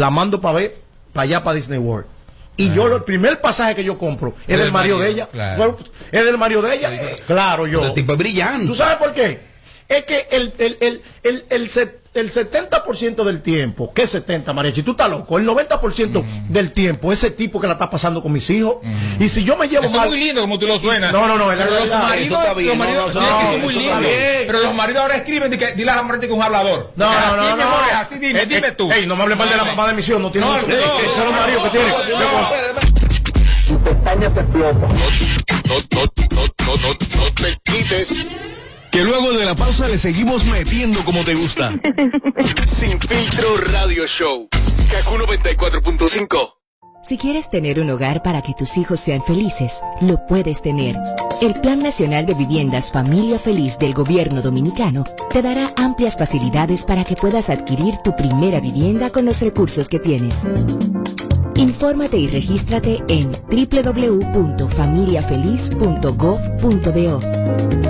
la mando para ver, para allá, para Disney World. Y yo, lo- el primer pasaje que yo compro es del marido de ella. claro. Es del marido de ella. Claro, yo. Este tipo es brillante. ¿Tú sabes por qué? Es que el, el, el, el, el, set- el 70% del tiempo, ¿qué 70, Mariachi? Tú estás loco. El 90% del tiempo, ese tipo que la está pasando con mis hijos. Y si yo me llevo Eso es muy lindo como tú lo suenas. No, no, no, Pero los maridos, Eso está bien, los maridos, es muy. Pero los maridos ahora escriben dile a la mujer que es un hablador. No, así, no, no, mi no. amor, es así, dime, Eh, dime eh, tú. ey, no me hables mal de la mamá de mi hijo, no tiene No, mucho- no, son los no, maridos que tiene. no. No, no, no, no, no, no te quites. Que luego de la pausa le seguimos metiendo como te gusta. Sin filtro radio show. Kaku 94.5. Si quieres tener un hogar para que tus hijos sean felices, lo puedes tener. El Plan Nacional de Viviendas Familia Feliz del Gobierno Dominicano te dará amplias facilidades para que puedas adquirir tu primera vivienda con los recursos que tienes. Infórmate y regístrate en www.familiafeliz.gov.do.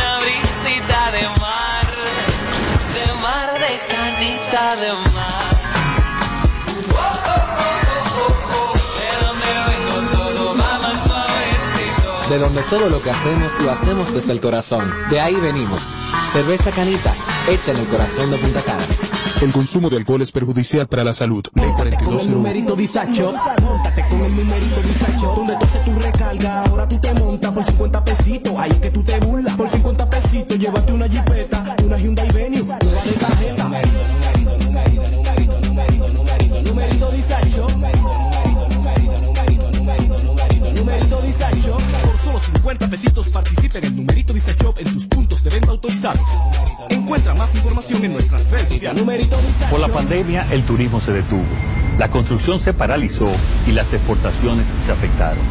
De donde todo lo que hacemos lo hacemos desde el corazón. De ahí venimos. Cerveza Canita, hecha en el corazón de Punta Cana. El consumo de alcohol es perjudicial para la salud. Ley Con el 4201. numerito Disacho, montate con el numerito Disacho, donde tú haces tu recarga, ahora tú te montas por 50 pesitos, turismo se detuvo. La construcción se paralizó y las exportaciones se afectaron.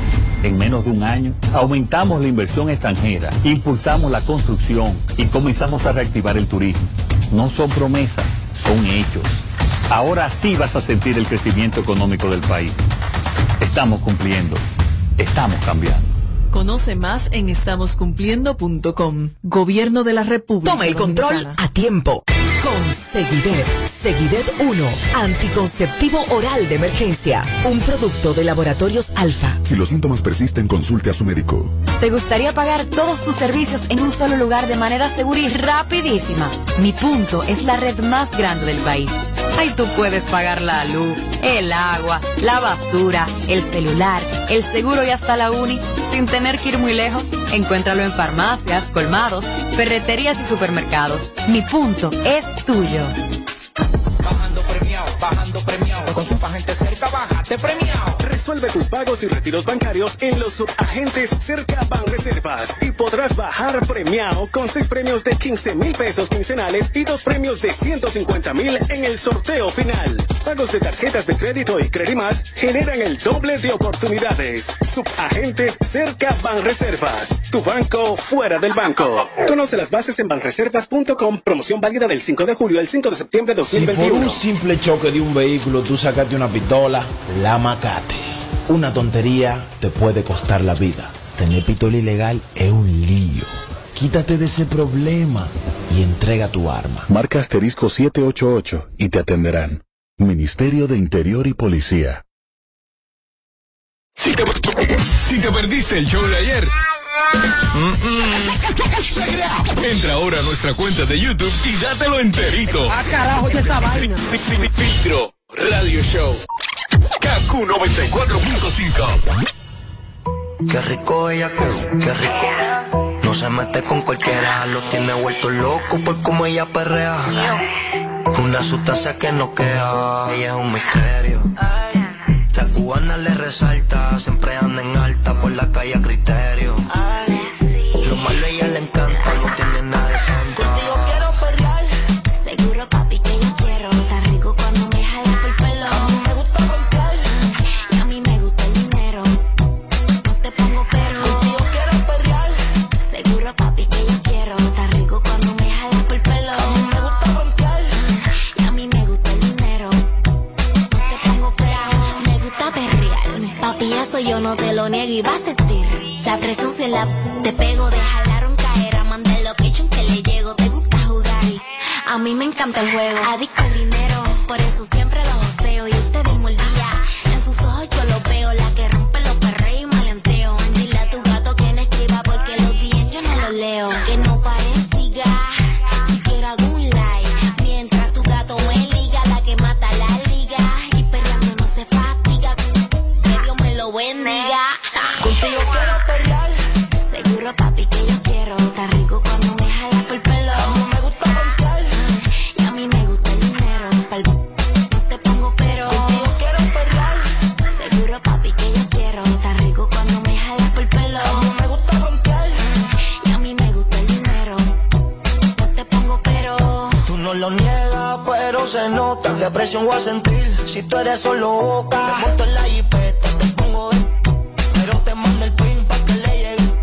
En menos de un año, aumentamos la inversión extranjera, impulsamos la construcción y comenzamos a reactivar el turismo. No son promesas, son hechos. Ahora sí vas a sentir el crecimiento económico del país. Estamos cumpliendo. Estamos cambiando. Conoce más en estamoscumpliendo.com. Gobierno de la República. Toma el control Dominicana. a tiempo. Con Seguidet. Seguidet 1. Anticonceptivo oral de emergencia. Un producto de laboratorios alfa. Si los síntomas persisten, consulte a su médico. ¿Te gustaría pagar todos tus servicios en un solo lugar de manera segura y rapidísima? Mi punto es la red más grande del país. Ahí tú puedes pagar la luz, el agua, la basura, el celular, el seguro y hasta la uni sin tener que ir muy lejos. Encuéntralo en farmacias, colmados, ferreterías y supermercados. Mi punto es tuyo. Bajando premiado. Con su agente cerca, bájate premiado. Resuelve tus pagos y retiros bancarios en los subagentes cerca Banreservas y podrás bajar premiado con seis premios de 15 mil pesos quincenales y dos premios de 150 mil en el sorteo final. Pagos de tarjetas de crédito y Credimas generan el doble de oportunidades. Subagentes cerca Banreservas. Tu banco fuera del banco. Conoce las bases en banreservas.com. Promoción válida del 5 de julio al 5 de septiembre de Si por 2021. un simple choque de un vehículo tú sacaste una pistola, la macate. Una tontería te puede costar la vida. Tener pistola ilegal es un lío. Quítate de ese problema y entrega tu arma. Marca asterisco 788 y te atenderán. Ministerio de Interior y Policía. Si te, si te perdiste el show de ayer. mm, mm. Entra ahora a nuestra cuenta de YouTube y dátelo enterito. Ah, carajo, ¿qué esta vaina? Filtro Radio Show. KQ 94.5. Qué rico ella, qué rico. No se mete con cualquiera, lo tiene vuelto loco por como ella perrea. Una sustancia que no queda, ella es un misterio. La cubana le resalta, siempre anda en alta por la calle a criterio. Lo malo ella lo niego y va a sentir. La presión se la te pego, de jalaron caer, a mandar location que le llego. Te gusta jugar y a mí me encanta el juego. Adicto al dinero, por eso siempre no lo niegas, pero se nota. De presión voy a sentir si tú eres solo boca. Te monto en la jipeta, te pongo de. Pero te mando el pin pa' que le llegue.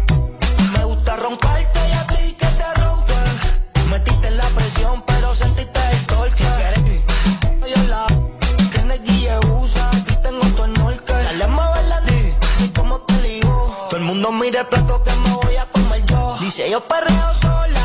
Me gusta roncarte y a ti que te ronquen. Metiste la presión, pero sentiste el torque. Yo la que Nike usa, aquí tengo tu enorque. Dale a moverla, di, y cómo te ligo. Todo el mundo mira el plato que me voy a comer yo. Dice yo perreo sola,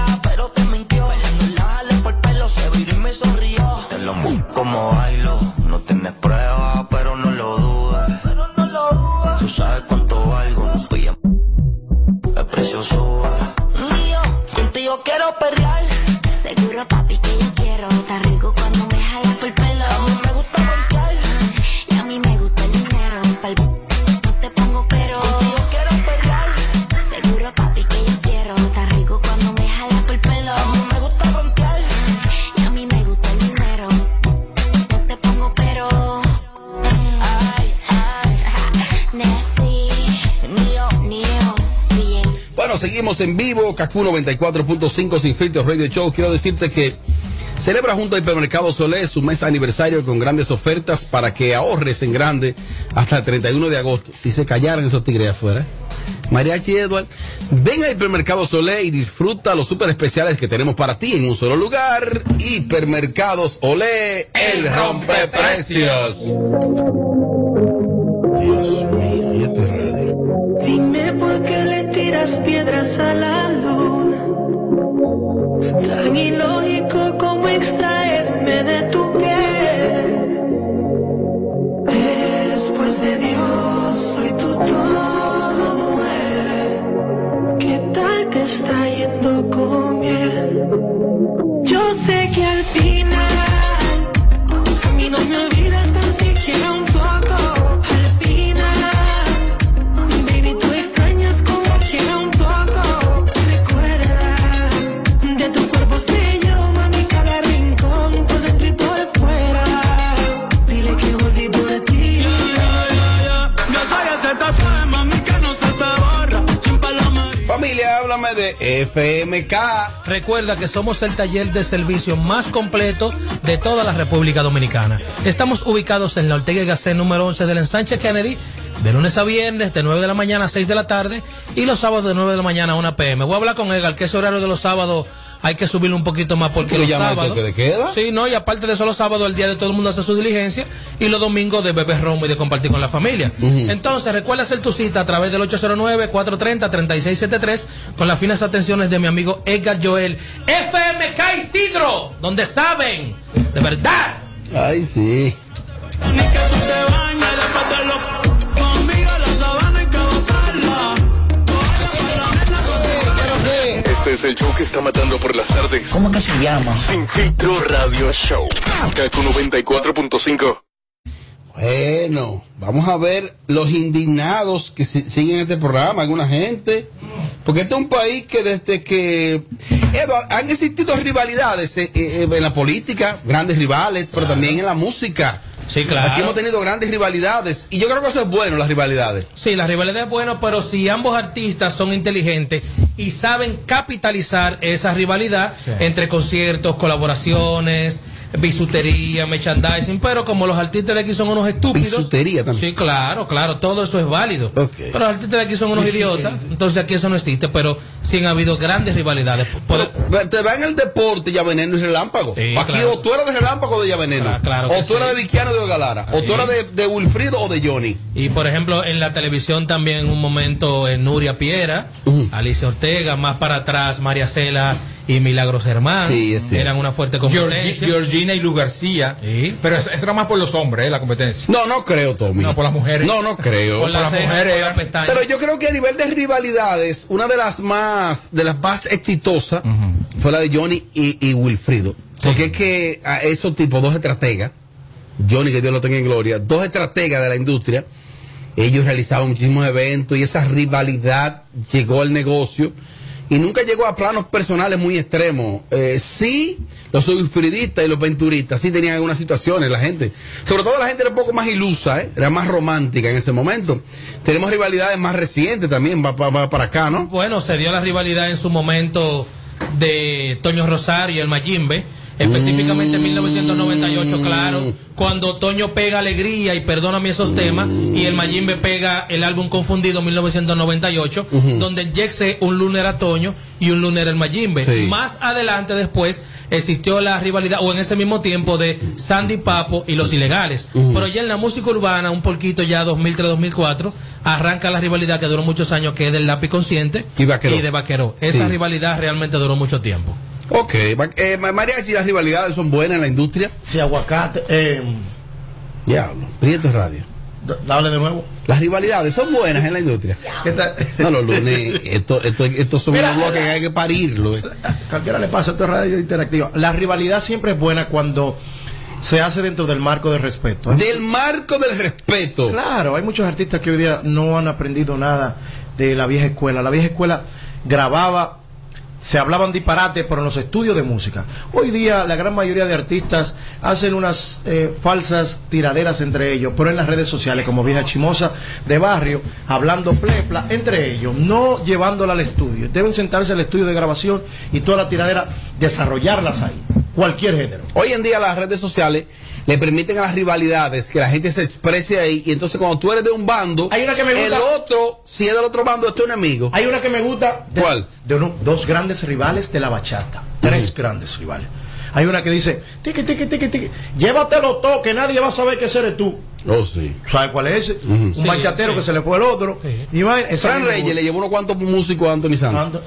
vivo, Kaku 94.5 Sin Filtro Radio Show. Quiero decirte que celebra junto a Hipermercado Solé su mes aniversario con grandes ofertas para que ahorres en grande hasta el 31 de agosto. Si se callaran esos tigres afuera. Mariachi Edward, ven a Hipermercado Solé y disfruta los super especiales que tenemos para ti en un solo lugar. Hipermercados Olé, el rompeprecios. Dios mío. Dime por qué le tiras piedras a la. Tan FMK. Recuerda que somos el taller de servicio más completo de toda la República Dominicana. Estamos ubicados en la Ortega y Gasset número 11 del ensanche Kennedy, de lunes a viernes, de 9 de la mañana a 6 de la tarde, y los sábados de 9 de la mañana a 1 pm. Voy a hablar con Edgar, que ese horario de los sábados hay que subirlo un poquito más porque ¿Porque los sábados... de queda? Sí, no, y aparte de eso, los sábados, el día de todo el mundo hace su diligencia, y los domingos de beber romo y de compartir con la familia. Entonces, recuerda hacer tu cita a través del 809-430-3673 con las finas atenciones de mi amigo Edgar Joel. FMK Isidro, donde saben, de verdad. Ay, sí. Ni que tú te bañes Este es el show que está matando por las tardes. ¿Cómo que se llama? Sin Filtro Radio Show. Kaku 94.5. Bueno, vamos a ver los indignados que si- siguen este programa, alguna gente. Porque este es un país que desde que... Eduard, han existido rivalidades eh, eh, en la política, grandes rivales, pero también en la música. Sí, claro. Aquí hemos tenido grandes rivalidades. Y yo creo que eso es bueno, las rivalidades. Sí, la rivalidad es buena, pero si ambos artistas son inteligentes y saben capitalizar esa rivalidad Sí. entre conciertos, colaboraciones, bisutería, merchandising, pero como los artistas de aquí son unos estúpidos. Bisutería también. Sí, claro, claro, todo eso es válido. Pero los artistas de aquí son unos idiotas, entonces aquí eso no existe, pero sí han habido grandes rivalidades. Te va en el deporte ya veneno y relámpago. Sí, Aquí claro. o tú eras de relámpago o de ya veneno. Ah, claro o tú eras sí. de Viquiano de Galara. O tú eras de, de Wilfrido o de Johnny. Y por ejemplo, en la televisión también en un momento eh, Nuria Piera, Alicia Ortega, más para atrás María Cela y Milagros Germán. Sí, es cierto. eran una fuerte competencia. Georgina y Lu García. Pero eso, eso era más por los hombres, eh, la competencia. No, no creo, Tommy. No, por las mujeres. No, no creo. Por las mujeres. Pero yo creo que a nivel de rivalidades, una de las más, de las más exitosas fue la de Johnny y, y Wilfrido. Porque es que a esos tipos, dos estrategas, Johnny que Dios lo tenga en gloria, dos estrategas de la industria, ellos realizaban muchísimos eventos y esa rivalidad llegó al negocio y nunca llegó a planos personales muy extremos. Eh, sí, los wilfridistas y los venturistas sí tenían algunas situaciones, la gente. Sobre todo la gente era un poco más ilusa, ¿eh? era más romántica en ese momento. Tenemos rivalidades más recientes también, va, va- va para acá, ¿no? Bueno, se dio la rivalidad en su momento de Toño Rosario y el Mayimbe. Específicamente en 1998, claro, cuando Toño pega Alegría y Perdóname esos temas, y el Mayimbe pega el álbum Confundido 1998, Ujú. donde Jexe un lunes era Toño y un lunes era el Mayimbe. Sí. Más adelante después existió la rivalidad, o en ese mismo tiempo, de Sandy Papo y Los Ilegales. Pero ya en la música urbana, un poquito ya 2003-2004, arranca la rivalidad que duró muchos años, que es del lápiz consciente Y de Vaqueró. Esa Sí. rivalidad realmente duró mucho tiempo. Ok, eh, ma- mariachi, las rivalidades son buenas en la industria. Sí, aguacate. Eh, Diablo, Prieto Radio. dale de nuevo. Las rivalidades son buenas en la industria. No, los lunes, esto, esto, esto son Mira, unos bloques que hay que parirlo. eh. Cualquiera le pasa, esto es radio interactiva. La rivalidad siempre es buena cuando se hace dentro del marco de respeto. ¿eh? Del marco del respeto. Claro, hay muchos artistas que hoy día no han aprendido nada de la vieja escuela. La vieja escuela grababa, se hablaban disparates, pero los estudios de música. Hoy día la gran mayoría de artistas hacen unas eh, falsas tiraderas entre ellos, pero en las redes sociales, como vieja chimosa de barrio, hablando plepla entre ellos, no llevándola al estudio. Deben sentarse al estudio de grabación y toda la tiradera desarrollarlas ahí, cualquier género. Hoy en día las redes sociales le permiten a las rivalidades que la gente se exprese ahí y entonces cuando tú eres de un bando, Hay una que me el otro, si es del otro bando, es tu enemigo. Hay una que me gusta. de- ¿Cuál? De uno- dos grandes rivales de la bachata. Tres grandes rivales. Hay una que dice, tiqui, tiqui, tiqui, tiqui, llévatelo todo, que nadie va a saber que eres tú. Oh, sí. ¿Sabes cuál es ese? Un Sí, bachatero sí. que se le fue el otro. Y va, Fran Reyes le llevó unos cuantos músicos a Anthony Santos.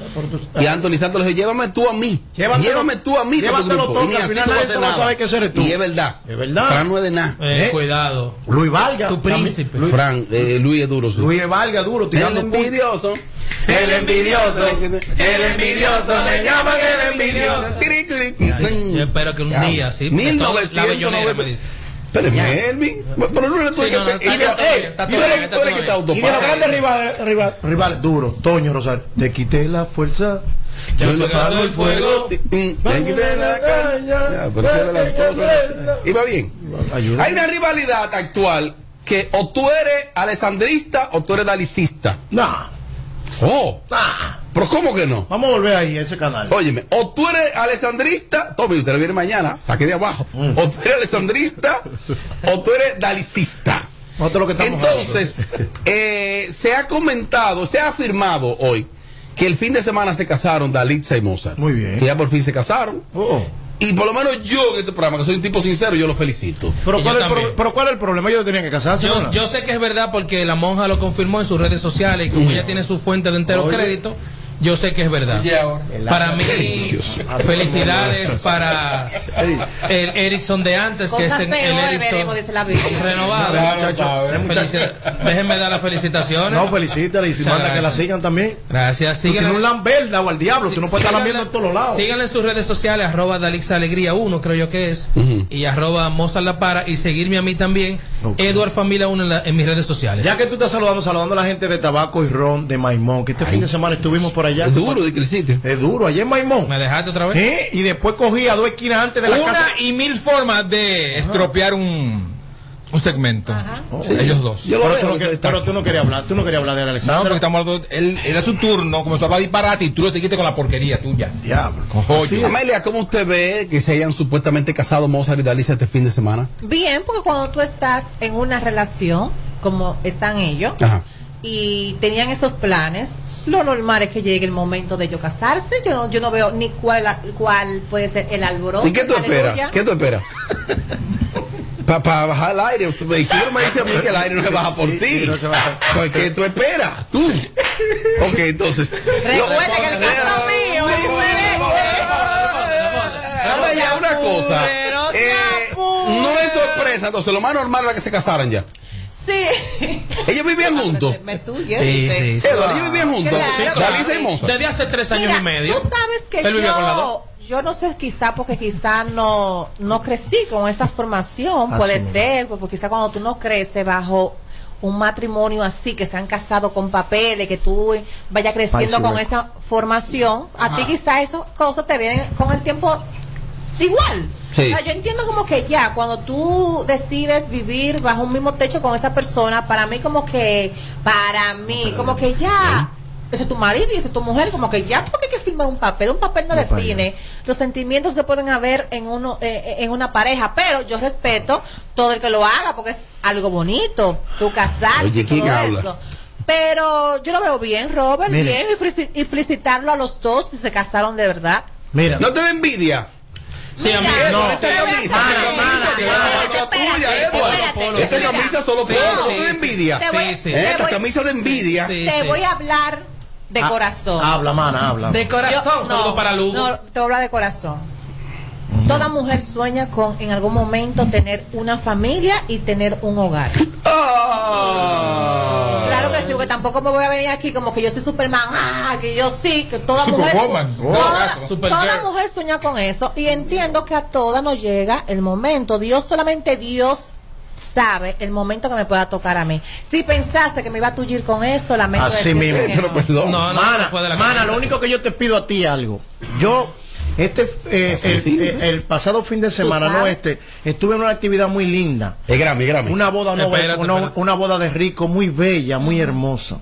y Anthony Santos le dijo, llévame tú a mí. Llévatelo- llévame tú a mí llévatelo grupo. todo, Y al final ese eres tú. Y es verdad. Es verdad. Fran no es de nada. Eh, ¿Eh? Cuidado. Luis Valga. Tu príncipe. Luis, Fran, eh, Luis es duro. sí. Luis Valga duro, El tirando pu- envidioso. El envidioso. El envidioso. Le llaman el envidioso. Yo espero que un Ya. día, sí. porque todo- La 1990. Bellonera me dice. Pero no eres tú el que no, no, te- y y tú eres- que Y de los grandes rivales, rivales, rivales duros, Toño Rosario, te quité la fuerza. Yo le el fuego. te quité la caña. Ya, pero se adelantó, no sé. Iba bien. Hay una rivalidad actual que o tú eres alessandrista o tú eres dalicista. Nah, Oh, nah. Pero ¿cómo que no? Vamos a volver ahí a ese canal. Óyeme, o tú eres alessandrista, Tommy, usted lo viene mañana, saque de abajo. Mm. O tú eres alessandrista o tú eres dalicista. Nosotros lo que estamos Entonces, eh, se ha comentado, se ha afirmado hoy que el fin de semana se casaron Dalitza y Mozart. Muy bien. Que ya por fin se casaron. Oh. Y por lo menos yo en este programa, que soy un tipo sincero, yo lo felicito. Pero Y ¿cuál, yo es el pro- también. pero ¿cuál es el problema? Ellos tenían que casarse. Yo, ¿no? yo sé que es verdad porque la monja lo confirmó en sus redes sociales y como ella tiene su fuente de entero Oye. crédito, yo sé que es verdad. Para mí, felicidades para el Ericsson de antes, que es el, el Ericsson renovado. Déjenme dar las felicitaciones. No, felicítala y si manda que la sigan también. Gracias. Síganle- un lamberda o al diablo, tú no puedes estar lambiendo en todos lados. Síganle en sus redes sociales, arroba Dalixa Alegría 1, creo yo que es, y arroba Mozart La Para, y seguirme a mí también, Ok. Eduard Familia 1 en, la- en mis redes sociales. Ya que tú estás saludando, saludando a la gente de Tabaco y Ron de Maimón, que este fin de semana estuvimos por allá. Es duro de que el sitio. Es duro, allá en Maimón. ¿Me dejaste otra vez? ¿Eh? Y después cogí a dos esquinas antes de la Una casa. y mil formas de estropear un, un segmento. Sí. Ellos dos. Yo lo Pero tú no que- pero tú no querías hablar, tú no querías hablar de No, Alessandra. porque estamos hablando, él, era su turno, comenzó a hablar disparate y tú lo seguiste con la porquería tuya. Cojones. Amelia, ¿cómo usted ve que se hayan supuestamente casado Mozart y Dalicia este fin de semana? Bien, porque cuando tú estás en una relación, como están ellos, Ajá. y tenían esos planes, lo normal es que llegue el momento de ellos casarse. Yo no, yo no veo ni cuál, cuál puede ser el alboroto. ¿Y qué tú esperas? ¿Qué tú esperas? Para bajar el aire. Me dice, me dice a mí que el aire no se baja por ti. Pues, ¿Qué tú esperas? Tú. Ok, entonces. Recuerda que el caso mío es Déjame ya una cosa. Eh, no es sorpresa, entonces lo más normal era que se casaran ya. Sí. Ellos vivían juntos. Me tuye. Sí, sí, ellos vivían juntos. Claro. Desde hace tres años Mira, y medio. Tú sabes que yo, yo no sé, quizá porque quizá no, no crecí con esa formación, Así puede ser, porque quizá cuando tú no creces bajo un matrimonio así, que se han casado con papeles, que tú vayas creciendo con esa formación, a ti quizá esas cosas te vienen con el tiempo igual. Sí. O sea, yo entiendo como que ya, cuando tú decides vivir bajo un mismo techo con esa persona, para mí como que, para mí, como que ya, ese es tu marido y ese es tu mujer, como que ya, porque hay que firmar un papel? Un papel no define los sentimientos que pueden haber en uno eh, en una pareja, pero yo respeto todo el que lo haga, porque es algo bonito, tú casarse Oye, y ¿quién todo habla? eso. Pero yo lo veo bien, Robert, Mire. bien, y felici- y felicitarlo a los dos si se casaron de verdad. Mira. ¿No te da envidia? Sí, a mí Mira, no. no. Esta camisa, esta camisa tuya. Esta camisa solo polo, no te envidia. Esta camisa de envidia. te voy a hablar de Ah, corazón. Habla, mana, habla. De corazón, saludo para Lugo. No, te voy a hablar de corazón. Toda mujer sueña con en algún momento tener una familia y tener un hogar. Ah. Claro que sí, porque tampoco me voy a venir aquí como que yo soy Superman, ah, que yo sí, que toda mujer, toda, Oh, toda Supergirl. mujer sueña con eso y entiendo que a todas nos llega el momento. Dios solamente Dios sabe el momento que me pueda tocar a mí. Si pensaste que me iba a tullir con eso, lamento Así mismo. no. pues, No, no, mana, mana, lo único que yo te pido a ti es algo. Yo, este, eh, el, el- el pasado fin de semana, no este, estuve en una actividad muy linda. Es Grammy, Grammy. Una boda, no, Espérate, una, espérate. una boda de rico, muy bella, muy hermosa.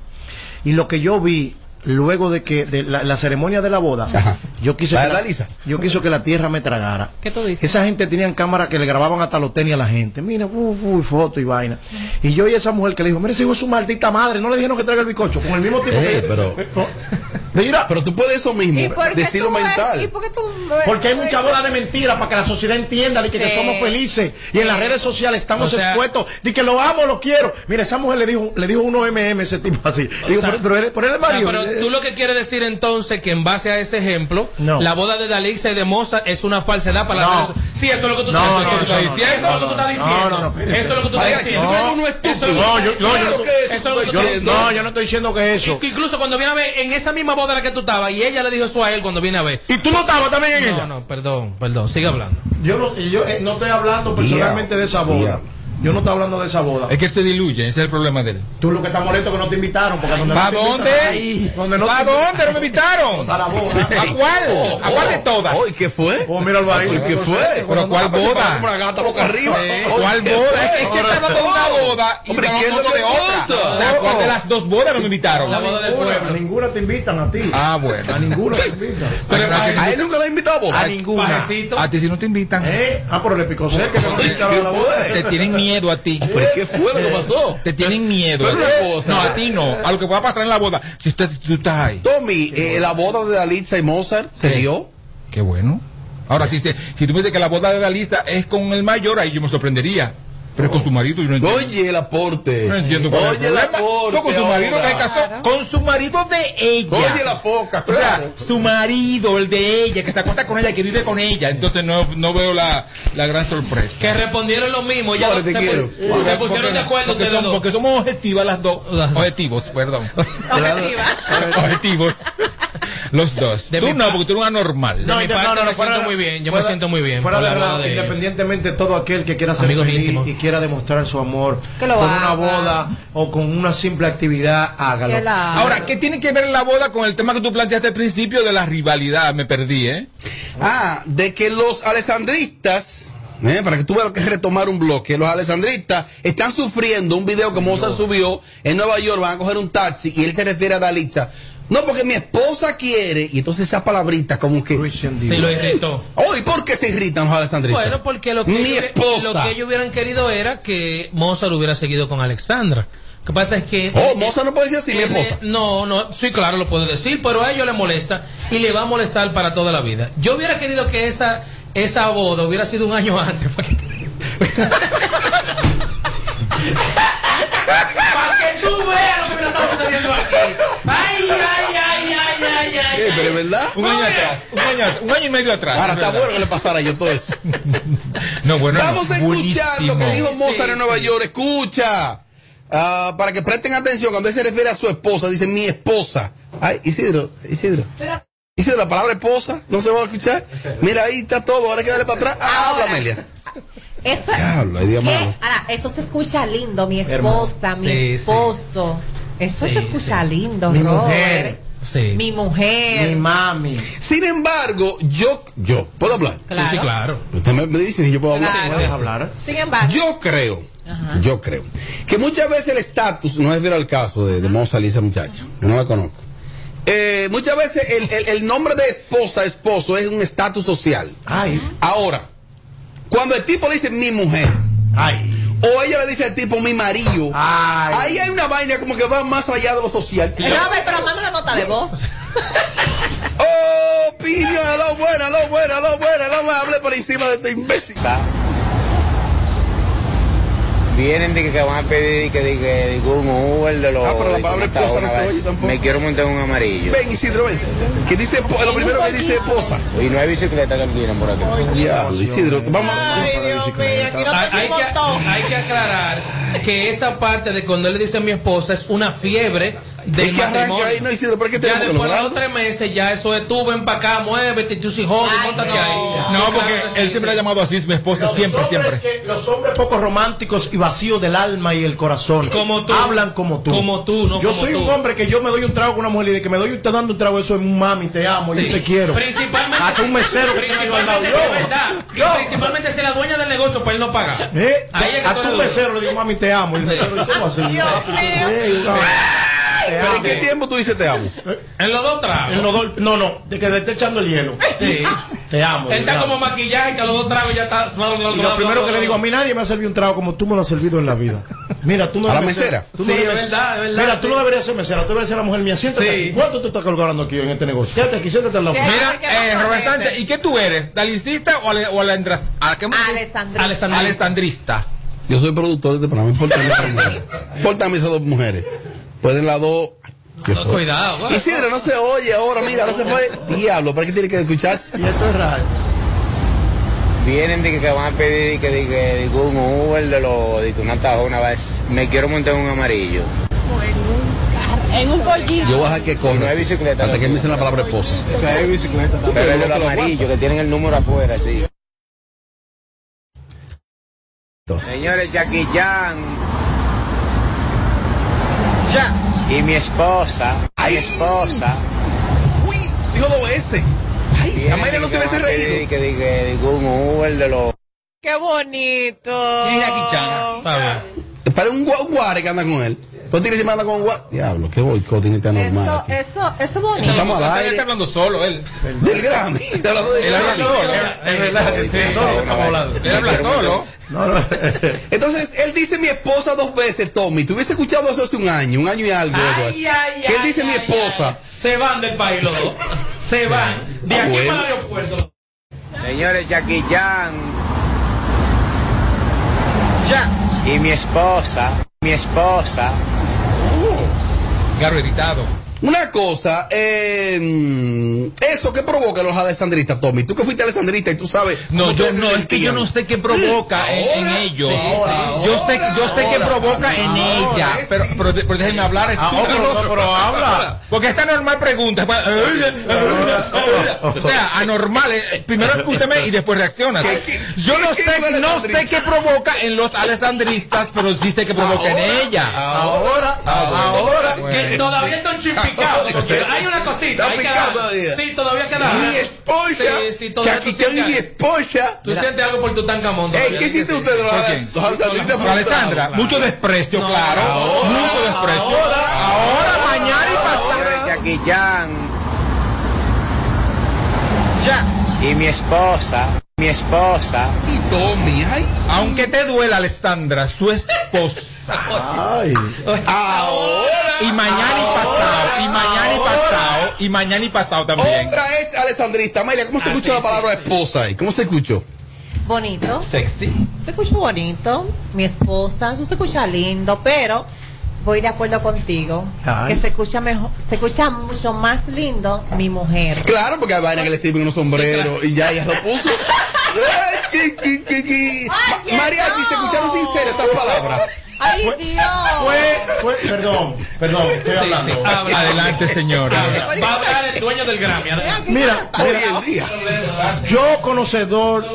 Y lo que yo vi luego de que de la, la ceremonia de la boda, yo quise ¿La que la, yo quise que la tierra me tragara. ¿Qué tú dices? Esa gente tenían cámaras que le grababan hasta los tenis a la gente. Mira, uf, uf, foto y vaina. Y yo y esa mujer que le dijo, mire, sigo su maldita madre, no le dijeron que traiga el bizcocho, con el mismo tipo Eh, que... pero, Mira, pero tú puedes eso mismo, ¿Y por qué decirlo mental. ¿Y por qué tú Porque hay mucha bola de mentiras para que la sociedad entienda de que, somos felices y en las redes sociales estamos O sea- expuestos de que lo amo, lo quiero. Mira, esa mujer le dijo, le dijo uno MM ese tipo así. Digo, sea, pero, pero él, pero él es O sea, marido. pero tú lo que quieres decir entonces que en base a ese ejemplo, No. la boda de Dalisa y de Mozart es una falsedad para No. las redes Sí, eso es lo que tú estás diciendo. no, no, Eso es lo que tú estás no, diciendo. Eso es lo que tú estás diciendo. No, yo, no, estoy diciendo que eso. Incluso cuando viene a ver, en esa misma boda en la que tú estabas, y ella le dijo eso a él cuando viene a ver. Y tú no estabas también en No, ella. no, perdón, perdón, sigue hablando. Yo no, y yo eh, no estoy hablando personalmente de esa boda. Yo no estoy hablando de esa boda. Es que él se diluye, ese es el problema de él. Tú lo que estás molesto es que no te invitaron. Porque donde ¿Pa' no te dónde? invitaron- donde no ¿Pa' te- dónde no me invitaron? Está la boda. ¿A cuál? ¿A cuál de todas? Oh, ¿y qué fue? Oh, míralo ahí. ¿Y qué fue? ¿Pero cuál boda? Como una gata boca arriba. Eh, Oye, ¿Cuál ¿qué boda? Es que, es que está hablando de una boda y Hombre, ¿qué es lo de otra. pasa? O sea, ¿cuál de las dos bodas no me invitaron? La boda del Ninguna, pueblo. A ninguna te invitan a ti. Ah, bueno. A ninguna te invitan. Pero A él nunca lo ha invitado a A boda. ninguna. A ti si no te invitan. ¿Eh? Ah, pero le picó cerca que no te invitaron a la boda. Te tienen miedo a ti. ¿Pero qué fue lo que pasó? Te tienen miedo. Pero una cosa. No, a ti no. A lo que pueda pasar en la boda. Si usted, tú estás ahí. Tommy, eh, la boda de Dalitza y Mozart se dio. Qué bueno. Ahora, si, se- si tú me dices que la boda de la lista es con el mayor, ahí yo me sorprendería. Pero es con su marido, yo no entiendo. Oye, el aporte. No entiendo cuál es el Oye, el aporte. No, con su marido que se casó. Con su marido de ella. Oye, la poca, O sea, claro. su marido, el de ella, que se acuesta con ella, que vive con ella. Entonces no, no veo la, la gran sorpresa. Que respondieron lo mismo. Ya Vale, se, te quiero. se Porque- pusieron de acuerdo porque, son- dos. porque somos objetivas las dos. Objetivos, perdón. objetivos. Los dos. De tú no, porque tú eres una normal. De mi parte me fuera- siento muy bien, yo me siento muy bien Fuera de la boda relajo, de ella. independientemente de todo aquel que quiera ser Amigos feliz íntimos. Quiera demostrar su amor Que lo con haga. una boda o con una simple actividad, hágalo. Que la- Ahora, ¿qué tiene que ver la boda con el tema que tú planteaste al principio de la rivalidad? Me perdí, ¿eh? Ah, de que los alessandristas Eh, para que tú veas que retomar un bloque. Los alessandristas están sufriendo un video que Mozart subió en Nueva York. Van a coger un taxi y él se refiere a Dalitza. No, porque mi esposa quiere. Y entonces esa palabrita como que. Sí, lo irritó. Oh, ¿y por qué se irritan los alessandristas? Bueno, porque lo que, Mi ellos, esposa. lo que ellos hubieran querido era que Mozart hubiera seguido con Alexandra. Lo que pasa es que. Oh, Mozart no puede decir así, mi Él, esposa. No, no, sí, claro, lo puede decir, pero a ellos le molesta y le va a molestar para toda la vida. Yo hubiera querido que esa, esa boda hubiera sido un año antes. Para que, para que tú veas lo que me está sucediendo aquí. Ay, ay, ay, ay, ay, ay. Eh, pero es verdad. Un año atrás, un año, un año y medio atrás. Ahora es está bueno que le pasara yo todo eso. No, bueno, Vamos no, escuchando lo que dijo Mozart en Nueva York. Escucha. Ah, para que presten atención, cuando él se refiere a su esposa, dice mi esposa. Ay, Isidro, Isidro. Isidro, la palabra esposa, ¿no se va a escuchar? Mira, ahí está todo, ahora hay que darle para atrás. Ah, habla, Amelia. Eso, Diablo, eso se escucha lindo, mi esposa, mi sí. esposo. Eso Sí, se escucha lindo, Mi Robert. mujer. Sí. Mi mujer. Mi mami. Sin embargo, yo, yo, ¿puedo hablar? Sí, sí, claro. Usted me, me dice si yo puedo hablar. Claro. Sin embargo, Yo creo, yo creo, que muchas veces el estatus, no es al caso de, de Mozart y esa muchacha, yo no la conozco. Eh, muchas veces el, el- el nombre de esposa, esposo, es un estatus social. Ay, Ahora, cuando el tipo le dice mi mujer, ay. o ella le dice al tipo mi marido, Ay. ahí hay una vaina como que va más allá de lo social. Robert, pero manda la nota de voz. Oh, piña, lo buena, lo buena, lo buena, no me hable por encima de este imbécil. Vienen de que, que van a pedir que diga que diga un Uber de los. Ah, pero la de palabra esposa no se oye tampoco. Me quiero montar un amarillo. Ven, Isidro, ven. Que dice, lo primero que dice esposa. Y no hay bicicleta que alquilan por aquí. Diablo, Isidro, vamos. Ay, Dios mío, aquí no Hay, que, hay que aclarar que esa parte de cuando él le dice a mi esposa es una fiebre Es que matrimonio. ahí, no, Isidro, pero es que ya después de los tres meses, ya eso es tú, ven para acá, muévete, tú si jodes, montate no. ahí. No, Sí, porque claro él sí, siempre sí. ha llamado así, es mi esposa, Los siempre, hombres siempre. que- los hombres poco románticos y vacíos del alma y el corazón Como tú. hablan como tú. Como tú, no Yo como soy tú. un hombre que yo me doy un trago con una mujer y de que me doy usted dando un trago, eso es un mami, te amo, Sí. yo te quiero. Principalmente, Hasta un mesero que al lado. principalmente, verdad. Yo. si la dueña del negocio para él no pagar. ¿Eh? Ahí es que a tu mesero le digo, mami, te amo. Y el mesero, ¿y ¿cómo así? No, ¿Pero en qué tiempo tú dices te amo? En los dos tragos. Él no, doy- no, no, de que le esté echando el hielo. Sí. Te amo. Él está como maquillaje que a los dos tragos ya está. Y lo primero que le digo, a mí nadie me ha servido un trago como tú me lo has servido en la vida. Mira, tú no ¿A la mesera? tú no Sí, es mesera. verdad, es verdad, Mira, tú no deberías ser mesera, tú deberías ser la mujer mía. Siéntate Sí. ¿Cuánto tú estás colgando aquí en este negocio? Siéntate aquí, siéntate al lado. Mira, ¿Qué va eh, Robert? Sánchez, ¿y qué tú eres? ¿Dalicista o, ale, o alendras- a- ¿qué? Alessandrista. Alessandrista. Alessandrista. Yo soy productor de este programa, me importan esas mujeres. Esas dos mujeres. Pueden las dos. ¿Qué fue? Cuidado, güey. Isidro, no se oye ahora, mira, ahora se fue. Diablo, ¿para qué tiene que escucharse? Y esto es raro. Vienen de que, que van a pedir que diga que diga un Uber de los. de que una tajo una vez. Me quiero montar un amarillo. En un pollito. Yo voy a dejar que Y no hay corra. bicicleta. Hasta que me dicen la palabra esposa. hay bicicleta. Pero es de los amarillos que tienen el número afuera, sí. Señores, Jackie Chan. Ya. Y mi esposa. Ay. Mi esposa. Uy, dijo dos veces. Ay, vienen Amelia no se a pedir reído. Que diga un Uber de los. Qué bonito. ¿Quién es Jackie Chan? Para un, gua- un guare que anda con él. ¿Tú tienes que anda con guare? Diablo, qué boicot tiene este anormal. Eso, aquí. eso, eso es bonito. Estamos al Él aire. está hablando solo, él. Del Grammy. Está hablando del Él habla Grammy. solo. Él habla solo. No, no. Entonces, él dice mi esposa dos veces, Tommy. Tú hubiese escuchado eso hace un año, un año y algo. Ay, ay, que él ay, dice mi esposa. ay. Se van del país los dos. Se van. De Ah, aquí bueno. para el aeropuerto. Señores, Jackie Chan. Ya. Y mi esposa. Mi esposa. Claro, editado. Una cosa, eh, eso que provoca los alessandristas, Tommy. Tú que fuiste alessandrista y tú sabes. No, yo no, es que yo no sé qué provoca en, en Ahora, ellos. ahora, yo sé, yo sé qué ahora, provoca en ahora, ella. Pero, pero, pero déjenme hablar, estúpidos. pero- pero habla. Porque esta normal pregunta. O sea, anormal. eh, Primero escúcheme y después reacciona. ¿Qué- qué- Yo no qué- sé, qué no sé qué provoca en los alessandristas, pero sí sé qué provoca en Ahora, ella. Ahora, ahora. Que todavía están Hay una cosita. Está picado queda. todavía. Sí, todavía queda. Mi esposa. Sí, sí, todavía tú Chaquichán y mi sientes- esposa. Tú sientes algo por tu tancamón. Ey, ¿qué hiciste usted, los ¿Por quién? los Alessandra, mucho desprecio, claro. ahora, mucho desprecio. Ahora, mañana y pasado. Jackie Chan. Ya. Y mi esposa. Mi esposa. Y Tommy, ay. Aunque te duela, Alessandra, su esposa. Ay. Ahora. Y mañana y pasado, y mañana y pasado, y mañana y pasado también. Otra ex alessandrista. Amelia, ¿cómo se Ah, escucha sí, la palabra esposa ahí? ¿Cómo se escuchó? Bonito. Sexy. Se escucha bonito. Mi esposa, eso se escucha lindo, pero voy de acuerdo contigo. Ay. Que se escucha mejor, se escucha mucho más lindo mi mujer. Claro, porque hay vaina que le sirven unos sombreros y ya ella lo puso. Ay, qui, qui, qui, qui. Ma- Oye, Mariachi, no. ¿se escucharon sinceras esas palabras? ¡Ay, Dios! Fue, fue, perdón, perdón, estoy Sí, hablando. sí, habla. Adelante, señora. Va a hablar el dueño del Grammy. adelante. Mira, Hoy en día. yo conocedor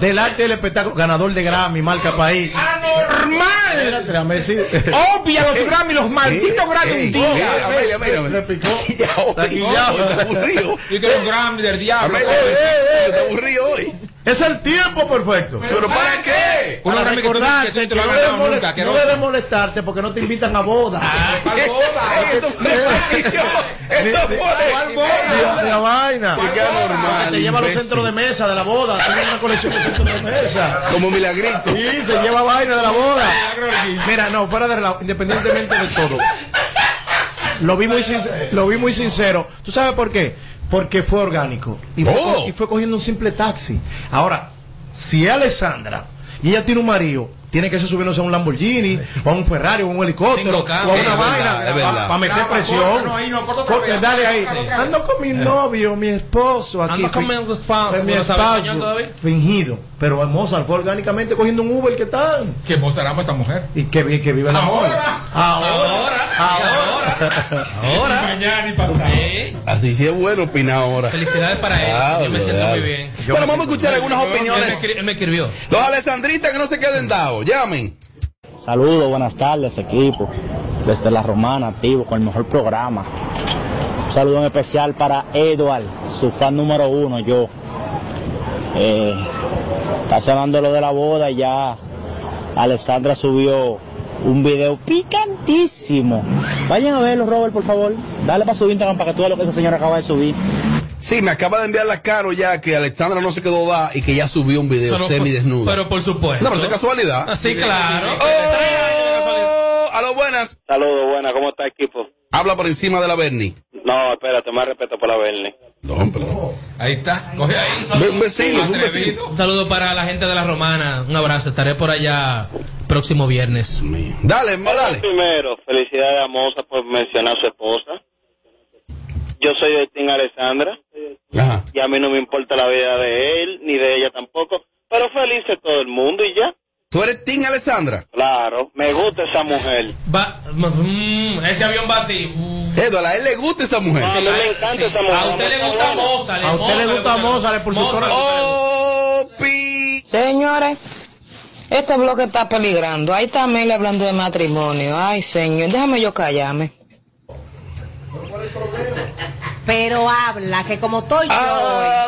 del arte del espectáculo, ganador de Grammy, marca país. ¡Anormal! Espérate, déjame decir. Obvia los Grammy, los malditos Grammy un día. Amelia, mira, Le mira. picó. Ya, hoy, Está aburrido. Y que los Grammy del diablo. Amelia, eh, está aburrido hoy. Es el tiempo perfecto. ¿Pero para qué? Para Grammy que tú no- que que no debes no molestarte porque no te invitan a boda. Ey, Eso fue Eso fue Dios, la vaina. Qué anormal, Que te lleva a los centros de mesa de la boda. Tiene una colección de centros de mesa. Como milagrito. Sí, se lleva vaina de la boda. Mira, no, fuera de relajo, independientemente de todo. Lo vi muy sincero, lo vi muy sincero. ¿Tú sabes por qué? Porque fue orgánico y fue, Oh. y fue cogiendo un simple taxi. Ahora, si es Alessandra y ella tiene un marido, tiene que ser subiéndose a un Lamborghini, o a un Ferrari, o a un helicóptero, o a una Es vaina para meter presión. no, ahí no, corta otra Porque vez. dale ahí. Ando con mi novio, mi esposo aquí. Ando con mi esposo. Fingido. Pero Mozart fue orgánicamente cogiendo un Uber que tal. Que mostramos a esta mujer. Y que, que vive el amor. Ahora. Ahora. Ahora. Ahora. Mañana y pasado. Así sí es bueno opinar ahora. Felicidades para él. Ah, Yo me siento muy bien. Bueno, vamos a escuchar algunas Él me, opiniones. él me escribió. Los alessandristas que no se queden dados, llamen. Saludos, buenas tardes equipo. Desde La Romana, activo con el mejor programa. Un saludo en especial para Edward, su fan número uno, yo. Eh, está sonando lo de la boda y ya Alessandra subió un video picantísimo. Vayan a verlo, Robert, por favor. Dale para su Instagram para que tú veas lo que esa señora acaba de subir. Sí, me acaba de enviar la caro ya que Alexandra no se quedó da y que ya subió un video Pero- semidesnudo. Pero por supuesto. No, pero es casualidad. Así, claro. Oh, a lo buenas. Saludos, buenas, ¿cómo está equipo? Habla por encima de la Bernie. No, espérate, más respeto por la Bernie. No, pero. Ahí está. Coge ahí. Ve- Un vecino, un vecino. Un saludo para la gente de la Romana. Un abrazo. Estaré por allá próximo viernes. Dale, dale. Primero, felicidades a Moza por mencionar a su esposa. Yo soy de Team Alessandra Ajá. y a mí no me importa la vida de él ni de ella tampoco, pero feliz todo el mundo y ya. ¿Tú eres Team Alessandra? Claro, me gusta esa mujer. Va, mm, ese avión va así. Edward, a él le gusta esa mujer. a mí me encanta Sí. esa mujer. A usted le gusta Mozart. A usted le gusta Mozart por su Mozart. corazón. Oh. Señores, este bloque está peligrando. Ahí está Mel hablando de matrimonio. Ay, señor, déjame yo callarme. Pero habla, que como estoy yo. A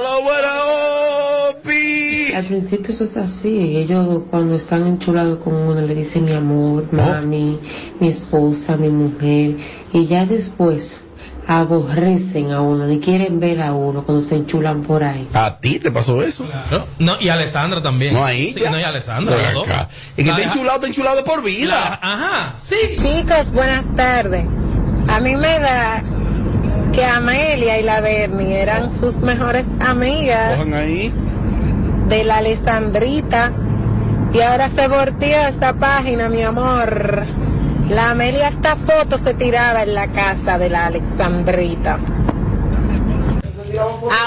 pi. Al principio eso es así, ellos cuando están enchulados con uno le dicen mi amor, mami, mi esposa, mi mujer, y ya después aborrecen a uno, ni quieren ver a uno cuando se enchulan por ahí. ¿A ti te pasó eso? Claro. No, y Alessandra también. No, ahí Sí, ya. no, y Alessandra. Y que deja- enchulado, está enchulado de por la- vida. Ajá, sí. Chicos, buenas tardes. A mí me da que Amelia y la Bernie eran sus mejores amigas Cojan ahí. de la Alessandrita. Y ahora se volteó esta página, mi amor. La Amelia esta foto se tiraba en la casa de la Alexandrita.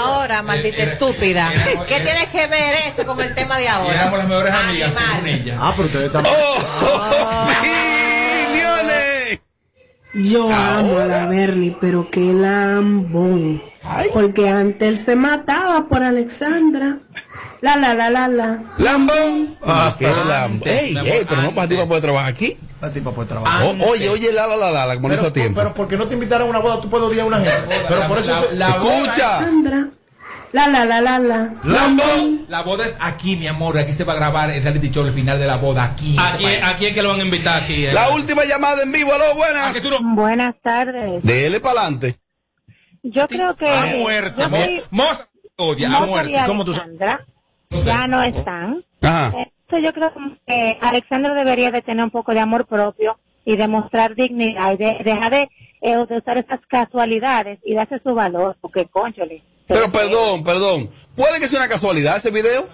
Ahora, maldita estúpida. ¿Qué tiene que ver eso con el tema de ahora? éramos las mejores amigas según ella. Ah, pero ustedes están. Oh, opiniones. Yo amo a la Bernie, pero qué lambón. Porque antes él se mataba por Alexandra. La la la la la. Lambón. Ah, qué lambón. Ey, ey, pero no para ti para poder trabajar aquí. La tipa puede trabajar. O- oye, oye, la, la, la, la, la, como no hizo a tiempo. Pero porque no te invitaron a una boda, tú puedes odiar a una gente. Pero por eso. se- Escucha. Sandra. La la la la la. La boda es aquí, mi amor. Aquí se va a grabar el reality show, el final de la boda. Aquí. Aquí, aquí es que lo van a invitar aquí. eh. La última llamada en vivo, aló, buenas. Buenas tardes. Dele para adelante. Yo creo que. A muerte, yo amor. soy- Moza odia, a Moza muerte. y Alexandra ya no están. Ajá. Entonces yo creo que Alexandra debería de tener un poco de amor propio y demostrar dignidad y de, dejar de, eh, de usar esas casualidades y darse su valor, porque conchole. Pero perdón, perdón. ¿Puede que sea una casualidad ese video?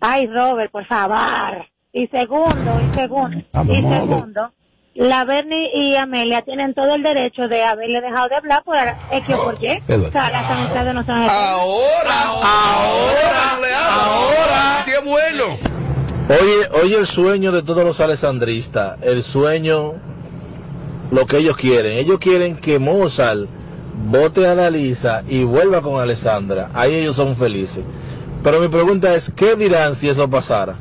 Ay, Robert, por favor. Y segundo, y segundo, Ah, y segundo, la Bernie y Amelia tienen todo el derecho de haberle dejado de hablar por X o por Y. Eduardo. O sea, las amistades no son Ahora, ahora. Ahora, sí es bueno. Oye, oye el sueño de todos los alessandristas, el sueño, lo que ellos quieren. Ellos quieren que Mozart vote a Dalisa y vuelva con Alessandra. Ahí ellos son felices. Pero mi pregunta es, ¿qué dirán si eso pasara?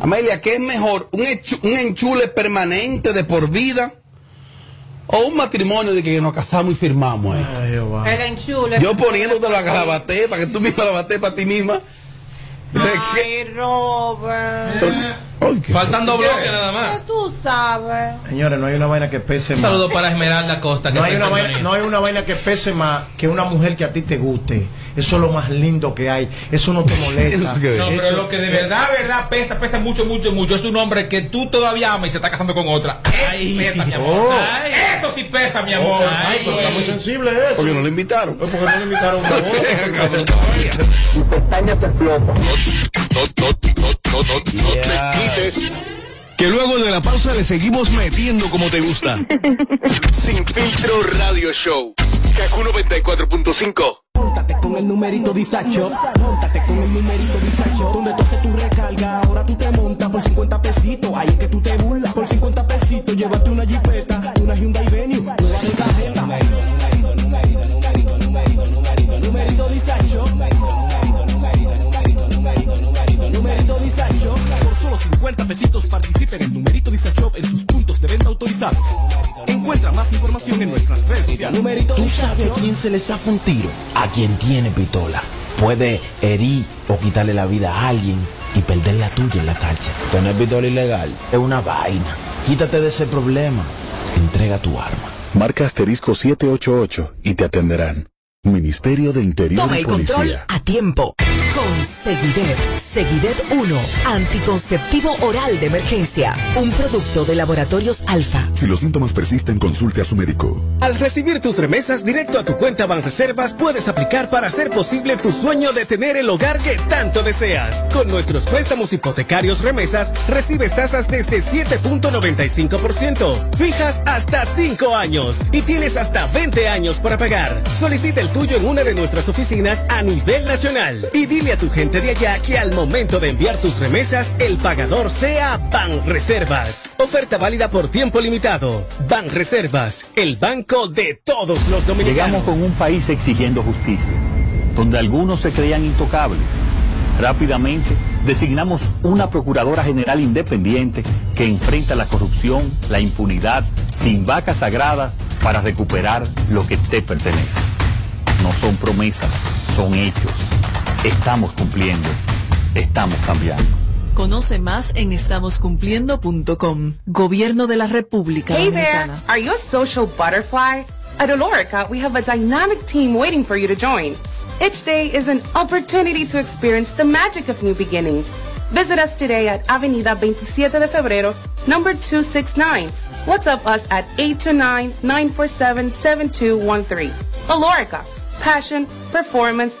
Amelia, ¿qué es mejor? ¿Un, enchu- un enchule permanente de por vida? ¿O un matrimonio de que nos casamos y firmamos? eh? El enchule. Yo poniéndote la garabaté para que tú misma la bates para ti misma. Ay, Robert. Faltan dos bloques nada más. ¿Qué tú sabes? Señores, no hay una vaina que pese Un más. saludo para Esmeralda Costa. que No hay, una vaina, no hay una vaina que pese más que una mujer que a ti te guste. Eso es lo más lindo que hay. Eso no te molesta. No, pero Eso- lo que de verdad, verdad pesa, pesa mucho, mucho, mucho. Es un hombre que tú todavía amas y se está casando con otra. Eso pesa, mi amor. Oh. Ay, Eso sí pesa, mi amor. Ay, pero está muy sensible eso. Porque no lo invitaron. Porque no le invitaron a una boda. Pestaña te explota. No, no, no, no, no, no te quites. Que luego de la pausa le seguimos metiendo como te gusta. Sin filtro radio show. Kaku 94.5. Móntate con el numerito disacho. Móntate con el numerito disacho. Donde tú haces tu recarga, ahora tú te montas por 50 pesitos. Ahí es que tú te burlas. Por 50 pesitos, 50 pesitos participa en el numerito disacho en tus puntos de venta autorizados. Encuentra más información en nuestras redes sociales. Numerito ¿Tú sabes a quién se le zafa un tiro? A quien tiene pistola. Puede herir o quitarle la vida a alguien y perder la tuya en la cárcel. Tener pistola ilegal es una vaina. Quítate de ese problema. Entrega tu arma. Marca asterisco 788 y te atenderán. Ministerio de Interior Toma y el control Policía. a tiempo. Con Seguidet. Seguidet 1. Anticonceptivo oral de emergencia. Un producto de laboratorios alfa. Si los síntomas persisten, consulte a su médico. Al recibir tus remesas directo a tu cuenta Banreservas, puedes aplicar para hacer posible tu sueño de tener el hogar que tanto deseas. Con nuestros préstamos hipotecarios remesas, recibes tasas desde 7.95%, fijas hasta 5 años y tienes hasta 20 años para pagar. Solicita el tuyo en una de nuestras oficinas a nivel nacional y dile a tu gente de allá que al momento de enviar tus remesas, el pagador sea Banreservas. Oferta válida por tiempo limitado. Banreservas, el banco de todos los dominicanos. Llegamos con un país exigiendo justicia, donde algunos se creían intocables. Rápidamente designamos una Procuradora General independiente que enfrenta la corrupción, la impunidad, sin vacas sagradas para recuperar lo que te pertenece. No son promesas, son hechos. Estamos cumpliendo, estamos cambiando. Conoce más en estamoscumpliendo.com. Gobierno de la República Hey there! Are you a social butterfly? At Olorica, we have a dynamic team waiting for you to join. Each day is an opportunity to experience the magic of new beginnings. Visit us today at Avenida 27 de Febrero, number 269. WhatsApp us at 829-947-7213. Olorica, passion, performance,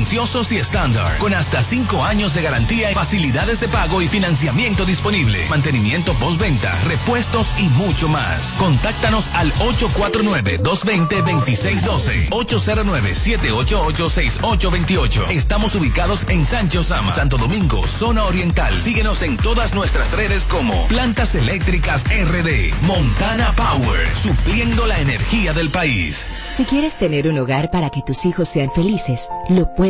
silenciosos y estándar. Con hasta 5 años de garantía, facilidades de pago y financiamiento disponible. Mantenimiento postventa, repuestos y mucho más. Contáctanos al 849-220-2612. 809-788-6828. Estamos ubicados en Sancho Sama, Santo Domingo, zona oriental. Síguenos en todas nuestras redes como Plantas Eléctricas RD. Montana Power. Supliendo la energía del país. Si quieres tener un hogar para que tus hijos sean felices, lo puedes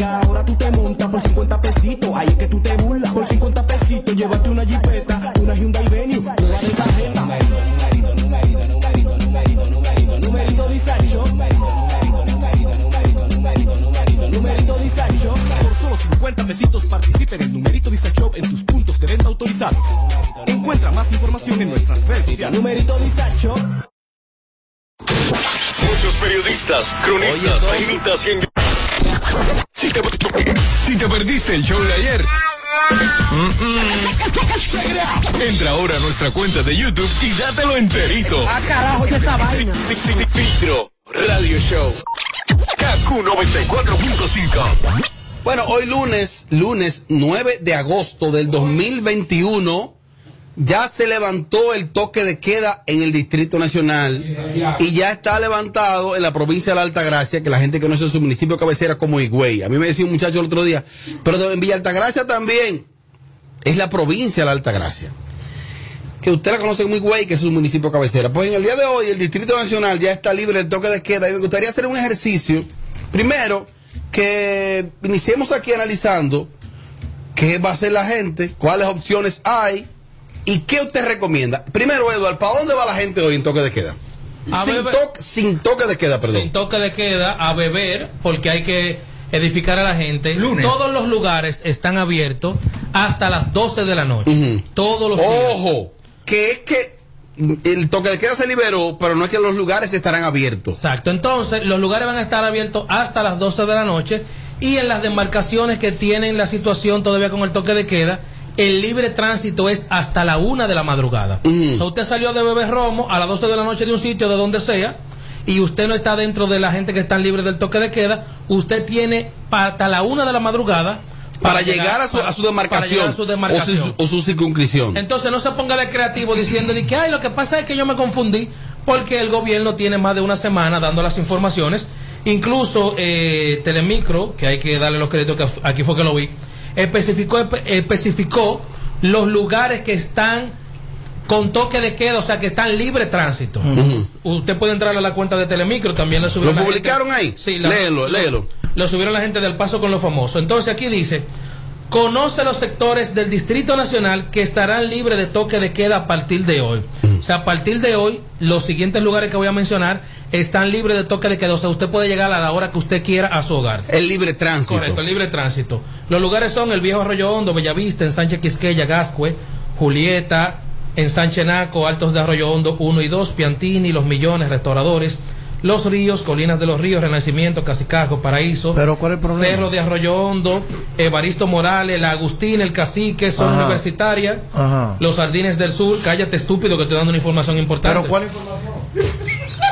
Recarga, ahora tú te montas por 50 pesitos. Ahí es que tú te burlas. Por 50 pesitos, llévate una jipeta, una Hyundai Venue, una de tarjeta. Numerito, numerito, numerito, numerito, numerito, numerito, numerito Disacho. Numerito Disacho. Por solo 50 pesitos participa en el numerito Disacho en tus puntos de venta autorizados. Encuentra más información en nuestras redes sociales. Numerito Disacho. Muchos periodistas, cronistas, agenitas y en- Si te, si te perdiste el show de ayer, entra ahora a nuestra cuenta de YouTube y dátelo enterito. Ah, carajo, ya esta vaina. Sin- sin- sin filtro, Radio Show. KQ 94.5. Bueno, hoy lunes, lunes 9 de agosto del 2021, ya se levantó el toque de queda en el Distrito Nacional y ya está levantado en la provincia de la Altagracia, que la gente conoce su municipio cabecera como Higüey. A mí me decía un muchacho el otro día, pero en Villa Altagracia también es la provincia de la Altagracia. Que usted la conoce como Higüey, que es su municipio cabecera. Pues en el día de hoy el Distrito Nacional ya está libre del toque de queda y me gustaría hacer un ejercicio. Primero, que iniciemos aquí analizando qué va a hacer la gente, cuáles opciones hay y qué usted recomienda. Primero, Eduardo, ¿para dónde va la gente hoy en toque de queda? A Sin, toque- sin toque de queda, perdón. Sin toque de queda, a beber, porque hay que edificar a la gente. Lunes. Todos los lugares están abiertos hasta las 12 de la noche. Todos los días. Ojo, que es que el toque de queda se liberó, pero no es que los lugares estarán abiertos. Exacto. Entonces, los lugares van a estar abiertos hasta las 12 de la noche y en las demarcaciones que tienen la situación todavía con el toque de queda, el libre tránsito es hasta la una de la madrugada. O sea, usted salió de beber romo a las 12 de la noche de un sitio, de donde sea, y usted no está dentro de la gente que están libres del toque de queda, usted tiene hasta la una de la madrugada Para, llegar, a, su, a su para demarcación, llegar a su demarcación. O, su, o su circunscripción. Entonces no se ponga de creativo diciendo de que, ay, lo que pasa es que yo me confundí porque el gobierno tiene más de una semana dando las informaciones. Incluso eh, Telemicro, que hay que darle los créditos, que aquí fue que lo vi, especificó, espe- especificó los lugares que están con toque de queda, o sea, que están libre tránsito. Usted puede entrar a la cuenta de Telemicro, también lo subieron. ¿Lo la gente- publicaron ahí? Sí, la- Léelo, lo- léelo. Lo subieron la gente del Paso con lo famoso. Entonces aquí dice, conoce los sectores del Distrito Nacional que estarán libres de toque de queda a partir de hoy. O sea, a partir de hoy, los siguientes lugares que voy a mencionar están libres de toque de queda. O sea, usted puede llegar a la hora que usted quiera a su hogar. El libre tránsito. Correcto, el libre tránsito. Los lugares son el Viejo Arroyo Hondo, Bellavista, en Sánchez Quisqueya, Gascue, Julieta, en Sánchez Naco, Altos de Arroyo Hondo 1 y 2, Piantini, Los Millones, Restauradores, Los Ríos, Colinas de los Ríos, Renacimiento, Casicajo, Paraíso, Pero ¿cuál es el problema? Cerro de Arroyo Hondo, Evaristo Morales, La Agustín, El Cacique, Zona. Universitaria, Ajá. Los Jardines del Sur, cállate estúpido que estoy dando una información importante. Pero ¿cuál información?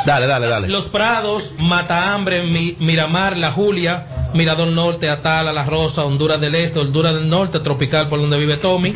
Dale, dale, dale. Los Prados, Matahambre, Mi- Miramar, La Julia, Mirador Norte, Atala, La Rosa, Honduras del Este, Honduras del Norte, Tropical, por donde vive Tommy.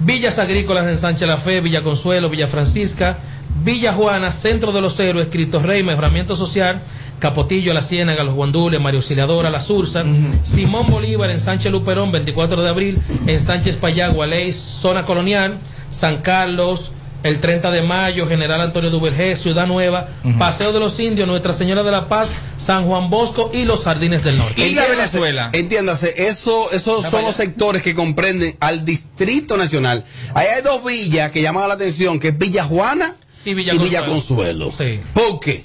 Villas Agrícolas en Sánchez La Fe, Villa Consuelo, Villa Francisca, Villa Juana, Centro de los Héroes, Cristo Rey, Mejoramiento Social, Capotillo, La Ciénaga, Los Guandules, Mario Auxiliadora, La Sursa, Simón Bolívar en Sánchez Luperón, 24 de abril, en Sánchez Payagua, Ley, Zona Colonial, San Carlos, el 30 de mayo, General Antonio Duvergé, Ciudad Nueva, Paseo de los Indios, Nuestra Señora de la Paz, San Juan Bosco y los Jardines del Norte. Entiéndase, Entiéndase, eso, esos son los sectores que comprenden al Distrito Nacional. Ahí hay dos villas que llaman la atención, que es Villa Juana Y Villa y Villa Consuelo. Consuelo. ¿Por qué?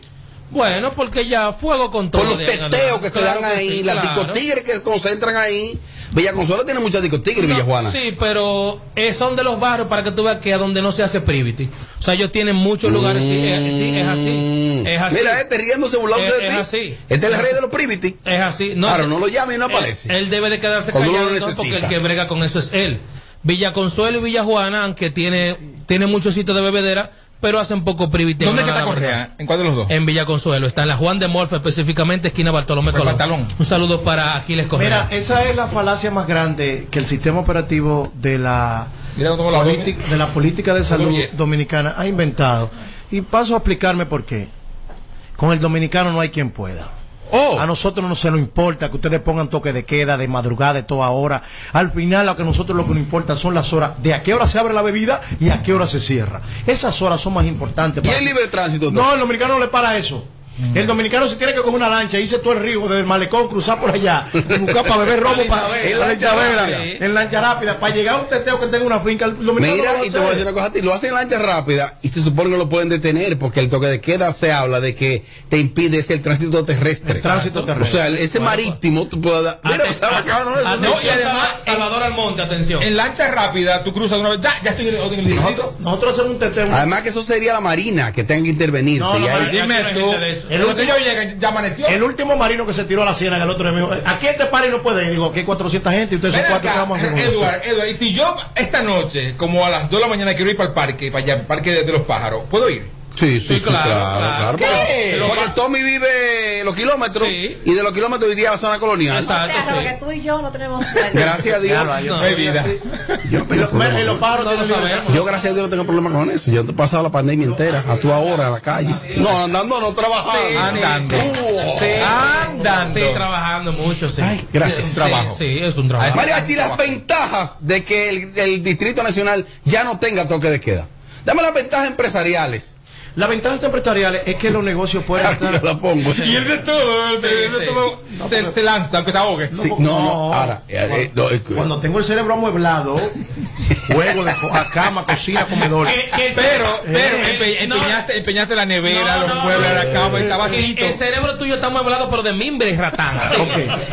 Bueno, porque ya fuego con todo. Por los teteos que se Claro dan que ahí, sí, las claro. que concentran ahí. Villa Consuelo tiene muchas discotigres, Villa Juana. Sí, pero eh, son de los barrios para que tú veas que a donde no se hace privity. O sea, ellos tienen muchos lugares. Sí, es, sí, es así. Es así. Mm. Mira, este riéndose, burlándose Es- de es ti. así. Este es el rey de los privity. Es así. No, Claro, no lo llame y no aparece. Él, debe de quedarse Cuando callado porque el que brega con eso es él. Villa Consuelo y Villa Juana, aunque tiene, tiene muchos sitios de bebedera, pero hacen poco privity. ¿Dónde que está. Correa? ¿En cuál de los dos? En Villa Consuelo. Está en la Juan de Morfe, específicamente esquina Bartolomé Colón. Un saludo para Aquiles Correa. Mira, esa es la falacia más grande que el sistema operativo de la, Mira cómo la política, de la política de salud dominicana ha inventado. Y paso a explicarme por qué. Con el dominicano no hay quien pueda. Oh. A nosotros no se nos importa que ustedes pongan toque de queda, de madrugada, de toda hora. Al final, lo que a nosotros lo que nos importa son las horas de a qué hora se abre la bebida y a qué hora se cierra. Esas horas son más importantes. ¿Y para- el libre tránsito? No, el dominicano no le para eso. El dominicano si tiene que coger una lancha, irse todo el río desde el malecón, cruzar por allá, y buscar para beber romo para En la lancha rápida. en lancha rápida, para llegar a un teteo que tenga una finca. El dominicano Mira, no y te voy a decir una cosa a ti, lo hacen en lancha rápida y se supone que lo pueden detener porque el toque de queda se habla de que te impide ese el tránsito terrestre. El tránsito terrestre. O sea, ese marítimo tú puedes dar. Mira, está bacano No, y además, Sal- Salvador Almonte, atención. En lancha rápida, tú cruzas de una vez, ya, ya estoy en el, distrito. Nosotros, nosotros hacemos un teteo. Además que eso sería la marina que tenga que intervenir. No, no, Dime tú, yo llegue, ya amaneció. El último marino que se tiró a la ciénaga, el otro me dijo, aquí este par y no puede ir. Digo, aquí hay 400 gente y ustedes son cuatro que vamos a hacer con Edward, Edward, y si yo esta noche, como a las 2 de la mañana, quiero ir para el parque, para allá, el parque de, de los pájaros, ¿puedo ir? Sí, sí, sí, claro, claro, claro. ¿Qué? porque Tommy vive los kilómetros Sí. y de los kilómetros iría a la zona colonial. Exacto. O sea, sí. porque tú y yo no tenemos Gracias a Dios. Claro, yo- No vida. Yo no tengo los, pájaros No lo sabemos. Yo, gracias a Dios, no tengo problema con eso. Yo he pasado la pandemia entera, a tu ahora, a la calle. No, andando, no trabajando. Andando. Uh, Sí, Andando. Sí, trabajando mucho, sí. Ay, gracias. Sí, Un trabajo. Sí, es un trabajo. Mariachi, las ventajas de que el, el Distrito Nacional ya no tenga toque de queda. Dame las ventajas empresariales. Las ventajas empresariales es que los negocios fuera Yo la pongo. Y el de todo, el de, el de sí. todo se, se lanza, aunque se ahogue. Sí, no, no, ahora. eh, eh, no, eh, Cuando tengo el cerebro amueblado, juego de co- a cama, cocina, comedor. Que- que el Pero, pero, Eh, empe- no. empeñaste, empeñaste la nevera, No, los no, muebles, no, la cama, está que vacío. El cerebro tuyo está mueblado, pero de mimbre y ratán.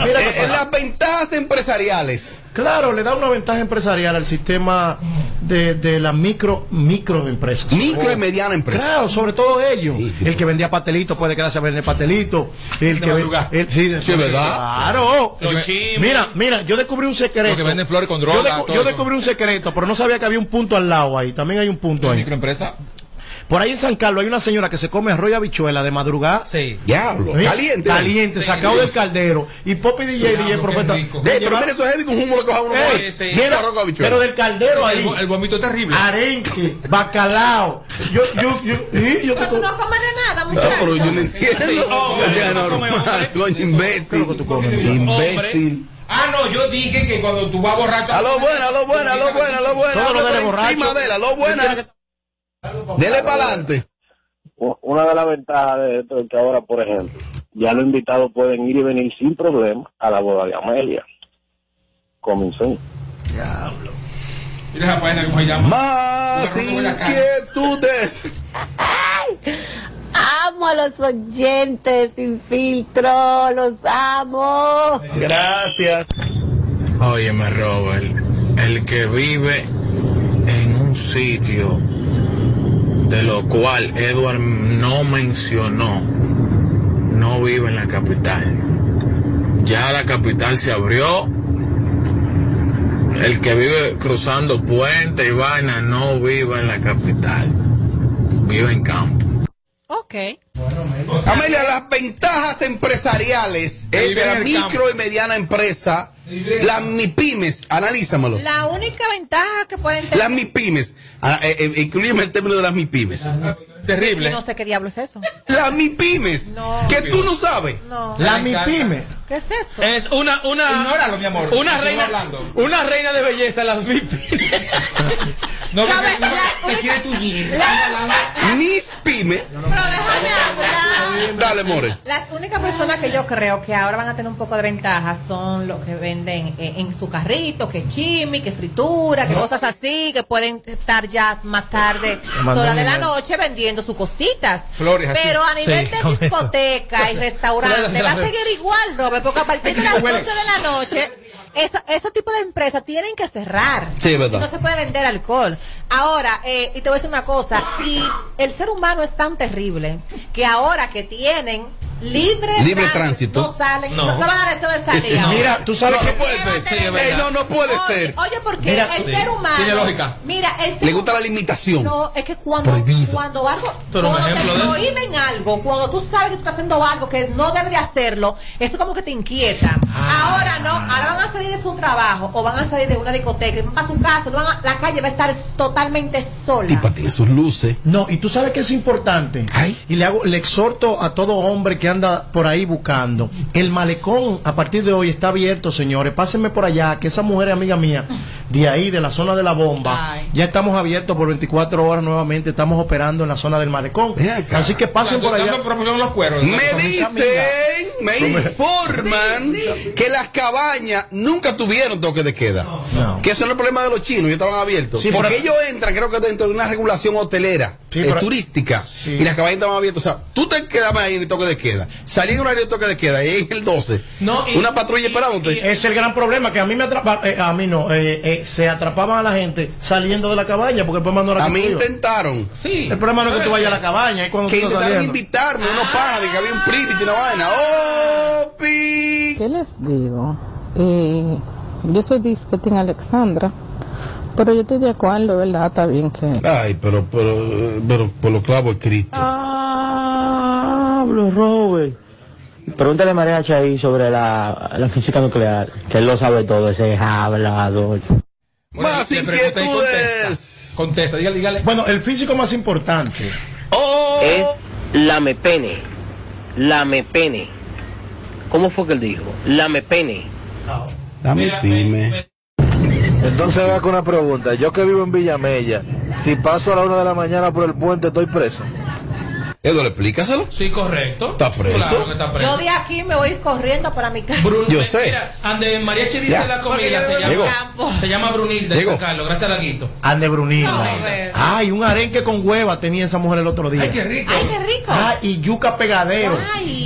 Mira qué eh, las ventajas empresariales. Claro, le da una ventaja empresarial al sistema de, de las micro microempresas. Micro y mediana empresa. Claro, sobre todo ellos. Sí, el que vendía pastelitos puede quedarse a vender pastelitos. El que ve- madrugada. el- sí, ¿verdad? Claro. Mira, mira, yo descubrí un secreto. Los que venden flores con droga, Yo, decu- todo yo descubrí un secreto, pero no sabía que había un punto al lado ahí. También hay un punto ahí. microempresa. Por ahí en San Carlos hay una señora que se come arroz y habichuela de madrugada. Sí. Diablo. Mira, Caliente. Caliente, sacado del caldero. Y Poppy DJ, DJ, profeta. De, pero mira, eso es heavy con humo lo coja uno. Habichuela. Pero del caldero El, ahí. el vómito es terrible. Arenque, bacalao. Yo, yo, yo, yo Tú no comes de nada, No, pero yo no muchachos. entiendo. No come imbécil. Imbécil. Ah, no, yo dije que cuando tú vas borracho. A lo buena, a lo buena, a lo buena, a lo buena. Encima de él, a lo buenas. Dele para adelante. Una de las ventajas de esto es que ahora, por ejemplo, ya los invitados pueden ir y venir sin problema a la boda de Amelia. Comenzó. Mira esa vaina cómo se llama. Más inquietudes. Amo a los oyentes sin filtro, los amo. Gracias. Óyeme, Robert, el que vive en un sitio de lo cual Edward no mencionó, no vive en la capital. Ya la capital se abrió. El que vive cruzando puente y vaina no vive en la capital. Vive en campo. Ok. Amelia, las ventajas empresariales De eh, de la micro y mediana empresa, las MIPIMES, analízamelo. La única ventaja que pueden tener. Las MIPIMES, ah, eh, eh, incluyeme el término de las MIPIMES. Terrible. Yo no sé qué diablo es eso. Las MIPIMES, que tú no sabes. No. La MIPYME. ¿Qué es eso? Es una, una, Ignóralo, mi amor. una reina, hablando. una reina de belleza, las VIP. No, no, Mis pymes, Pero déjame hablar. Dale, More. Las únicas personas que yo creo que ahora van a tener un poco de ventaja son los que venden eh, en su carrito, que chimi, que fritura, que cosas así, que pueden estar ya más tarde, hora de la noche vendiendo sus cositas. Flores así. Pero a nivel Sí, de eso. discoteca y restaurante va a seguir igual, Robert, porque a partir de las 12 de la noche eso, esos tipos de empresas tienen que cerrar. Sí, verdad. No se puede vender alcohol. Ahora, eh, y te voy a decir una cosa, y el ser humano es tan terrible que ahora que tienen libre, Libre tránsito. no salen, No. van a deseo de salir. ahora. Mira, tú sabes No, que no puede ser. Ey, no, no puede Oye, ser. Oye, porque Mira, el sí. ser humano. Tiene lógica. Mira, el ser Le gusta la limitación. no, es que cuando, cuando algo, cuando te prohíben algo, cuando tú sabes que tú estás haciendo algo que no debería hacerlo, eso como que te inquieta. Ah. Ahora no, ahora van a salir de su trabajo o van a salir de una discoteca, van a su casa, van a- la calle va a estar totalmente sola. Tipa tiene sus luces. No, y tú sabes que es importante. Y le hago, le exhorto a todo hombre que anda por ahí buscando. El malecón a partir de hoy está abierto, señores. Pásenme por allá, que esa mujer es amiga mía, de ahí, de la zona de la bomba. Ya estamos abiertos por 24 horas nuevamente. Estamos operando en la zona del malecón. Así que pasen por allá. los cueros. Me dicen, me informan que las cabañas nunca tuvieron toque de queda. Que eso no es el problema de los chinos, ellos estaban abiertos. Sí, Porque pero- ellos entran, creo que dentro de una regulación hotelera, Sí, eh, pero- turística, y las cabañas estaban abiertas. O sea, tú te quedabas ahí en el toque de queda, salí en un horario de toque de queda, y ahí en el 12, una patrulla esperándote. Es el gran problema que a mí me atrapa, eh, a mí no, eh, se atrapaban a la gente saliendo de la cabaña porque el problema no era A mí intentaron. El problema no es que tú vayas a la cabaña, es cuando Que intentaron saliendo. invitarme, unos panas, de que había un privity y una vaina. ¡Oh, pi! ¿Qué les digo? Eh, yo soy disquetín Alexandra, pero yo estoy de acuerdo, ¿verdad? Está bien que... Ay, pero, pero, pero por los clavos de Cristo. Pablo Robert. Pregúntale a María Chaí sobre la, la física nuclear, que él lo sabe todo, ese es Más inquietudes. Contesta, dígale, dígale. Bueno, el físico más importante. Es lamepene. Lamepene. ¿Cómo fue que él dijo? Lamepene. Dame pyme. Entonces va con una pregunta. Yo que vivo en Villamella, si paso a la una de la mañana por el puente, estoy preso. Eduardo, explícaselo. Sí, correcto. ¿Está preso? Claro que está preso. Yo de aquí me voy corriendo para mi casa. Yo sé. Mira, ande Mariachi dice Ya. la comida, se llama, se llama Brunilda, dice Carlos, gracias a Laguito. Ande Brunilda. Ay, un arenque con hueva tenía esa mujer el otro día. Ay, qué rico. Ay, qué rico. Ah, y yuca pegadero.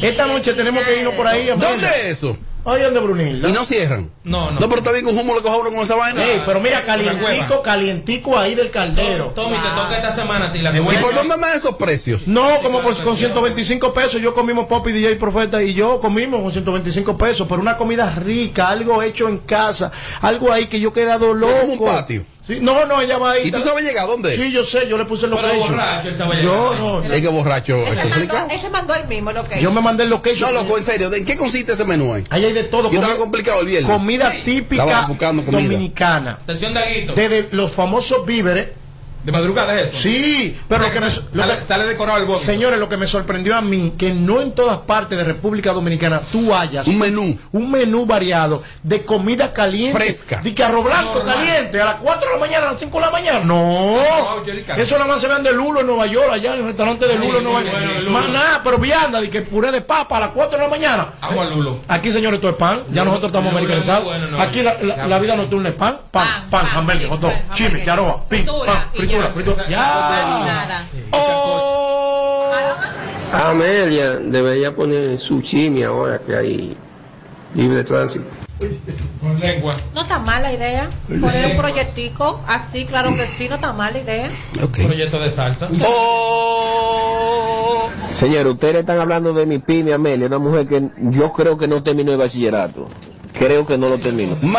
Esta noche tenemos que irnos por ahí. ¿Dónde es eso? Ay, ande Brunilda. Y no cierran. No, No, pero está bien con humo le coja uno con esa vaina. Ey, pero mira, calientico, calientico ahí del caldero. Tommy, te toca esta semana a ti la ¿Y por dónde andan esos precios? No, como por- con 125 pesos. Yo comimos Pop y DJ Profeta y yo comimos con 125 pesos. Pero una comida rica, algo hecho en casa, algo ahí que yo he quedado loco. como un patio. Sí, no, no, ella va ahí. ¿Y tú sabes llegar a dónde? Sí, yo sé, yo le puse el Pero location. borracho, él sabe Yo no. Es que borracho. Ese ¿es complicado? mandó, ese mandó el mismo, lo que Yo me mandé el location. No, loco, en serio. ¿En qué consiste ese menú ahí? Ahí hay de todo. Yo estaba Comi- complicado el viernes. Comida típica Estaba buscando comida. dominicana. Atención, Daguito. Desde los famosos víveres. De madrugada es eso. Sí, pero lo que me, lo sale, que- sale decorado el vómito. Señores, lo que me sorprendió a mí, que no en todas partes de República Dominicana tú hayas Un menú. un menú variado de comida caliente. Fresca. De que arroz blanco caliente a las 4 de la mañana, a las 5 de la mañana. No. Eso nada más se ven de Lulo en Nueva York, allá en el restaurante de Lulo en Nueva York. Más nada, pero vianda, de que puré de papa a las 4 de la mañana. Agua Lulo. Aquí, señores, todo es pan. Ya Lulo- nosotros estamos Lulo es muy americanizados. bueno, no, Aquí la, la- la vida nocturna es pan, pan, pan, hamburgues, hot dog, chimi, yaroa, pin, pan, fritura. Ya. Amelia debería poner su chimi ahora que hay libre tránsito. Con lengua. No está mala idea. Poner un proyectico así, claro que sí, no está mala idea. Proyecto de salsa. Señor, ustedes están hablando de mi pyme Amelia, una mujer que yo creo que no terminó el bachillerato. Creo que no lo terminó. Ma...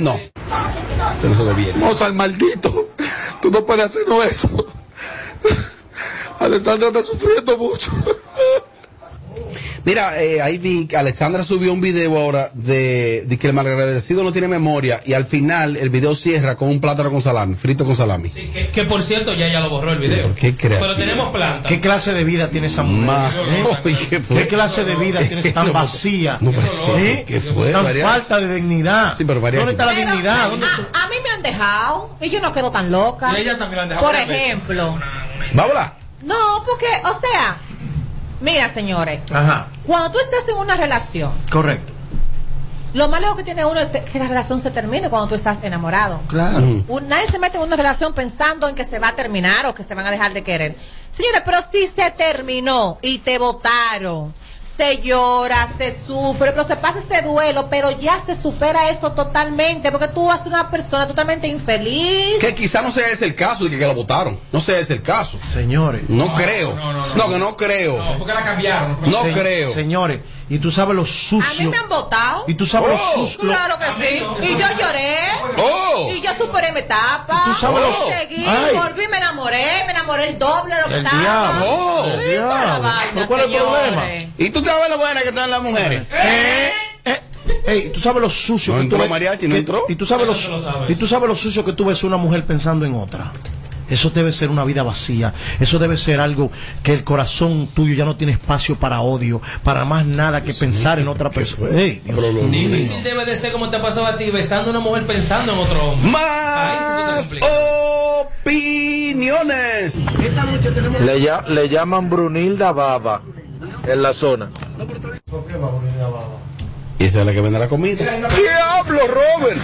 No. Se ve bien. Mozart, maldito. Tú no puedes hacernos eso. Alessandra está sufriendo mucho. Mira, eh, ahí vi que Alexandra subió un video ahora de, de que el malagradecido no tiene memoria y al final el video cierra con un plátano con salami, frito con salami. Que, que por cierto ya ya lo borró el video. Qué. Pero tenemos planta. ¿Qué clase de vida tiene esa mujer? Ma- ¿Eh? ¿qué fue? ¿Qué clase de vida tienes tan No, vacía? no, pero- ¿Eh? ¿qué fue, Tan falta de dignidad. Sí, pero ¿Dónde está la Pero, dignidad? ¿Dónde está- a, a mí me han dejado y yo no quedo tan loca. Y ella también la han dejado Por ejemplo. Vámonos. No, porque, o sea, mira, señores, Ajá, cuando tú estás en una relación, correcto. lo más lejos que tiene uno es que la relación se termine cuando tú estás enamorado. Claro. Un- nadie se mete en una relación pensando en que se va a terminar o que se van a dejar de querer. Señores, pero si se terminó y te votaron, se llora, se sufre, pero se pasa ese duelo, pero ya se supera eso totalmente, porque tú vas a ser una persona totalmente infeliz. Que quizá no sea ese el caso de que, que lo votaron. No sea ese el caso. Señores. No, creo. no, no, no. No, que no creo. No, porque la cambiaron. No Se- creo. Señores, y tú sabes lo A mí sucio. me han votado. Y tú sabes Oh. lo sucio. Claro que sí. Y yo lloré. Oh. Y yo superé mi etapa. ¿Tú sabes y lo- seguí, Ay. volví, me enamoré, me enamoré el doble de lo que El estaba. diablo. Oh. El Sí, toda la diablo. vaina, ¿Pero ¿Cuál es el problema? ¿Y tú sabes lo buena que están las mujeres? Eh, eh, ey, tú sabes lo sucio No que tú entró ves- mariachi, no que- entró. Y tú sabes lo, tú lo sabes. y tú sabes lo sucio que tú ves una mujer pensando en otra. Eso debe ser una vida vacía. Eso debe ser algo que el corazón tuyo ya no tiene espacio para odio, para más nada que pensar en otra persona. Ey, Dios mío. Difícil debe de ser como te ha pasado a ti, besando a una mujer pensando en otro hombre. Más opiniones. Le, ya- le llaman Brunilda Baba en la zona. Y esa es la que vende la comida. Diablo, Robert.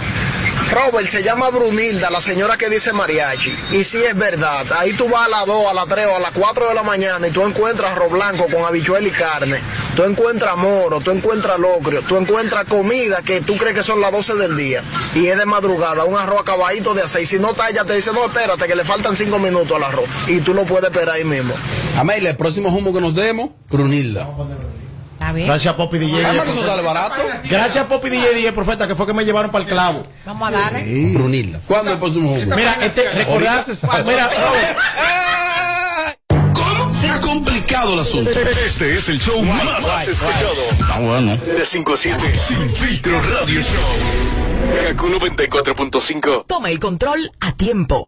Robert, se llama Brunilda, la señora que dice mariachi. Y si es verdad, ahí tú vas a las 2, a las 3 o a las 4 de la mañana y tú encuentras arroz blanco con habichuela y carne. Tú encuentras moro, tú encuentras locrio, tú encuentras comida que tú crees que son las 12 del día. Y es de madrugada, un arroz acabadito de aceite. Si no está, ella te dice, no, espérate, que le faltan 5 minutos al arroz. Y tú lo puedes esperar ahí mismo. Amelia, el próximo humo que nos demos, Brunilda. Está bien. Gracias Popi DJ. Eso sale barato. Gracias Popi DJ DJ, profeta, que fue que me llevaron para el clavo. Vamos a darle. Brunilda. ¿Cuándo el próximo humo? Mira, este, sabe. mira, ¿Cómo se ha complicado el asunto? Este es el show más, más escuchado. Ah, bueno. De 5 a 7. Sin filtro radio show. Kaku 94.5. Toma el control a tiempo.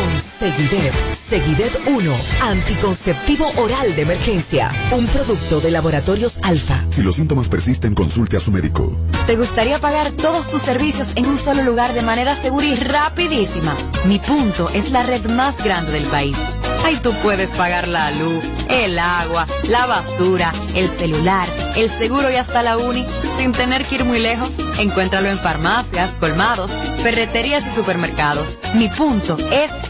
Con Seguidet. Seguidet 1. Anticonceptivo oral de emergencia. Un producto de laboratorios alfa. Si los síntomas persisten, consulte a su médico. ¿Te gustaría pagar todos tus servicios en un solo lugar de manera segura y rapidísima? Mi punto es la red más grande del país. Ahí tú puedes pagar la luz, el agua, la basura, el celular, el seguro y hasta la uni sin tener que ir muy lejos. Encuéntralo en farmacias, colmados, ferreterías y supermercados. Mi punto es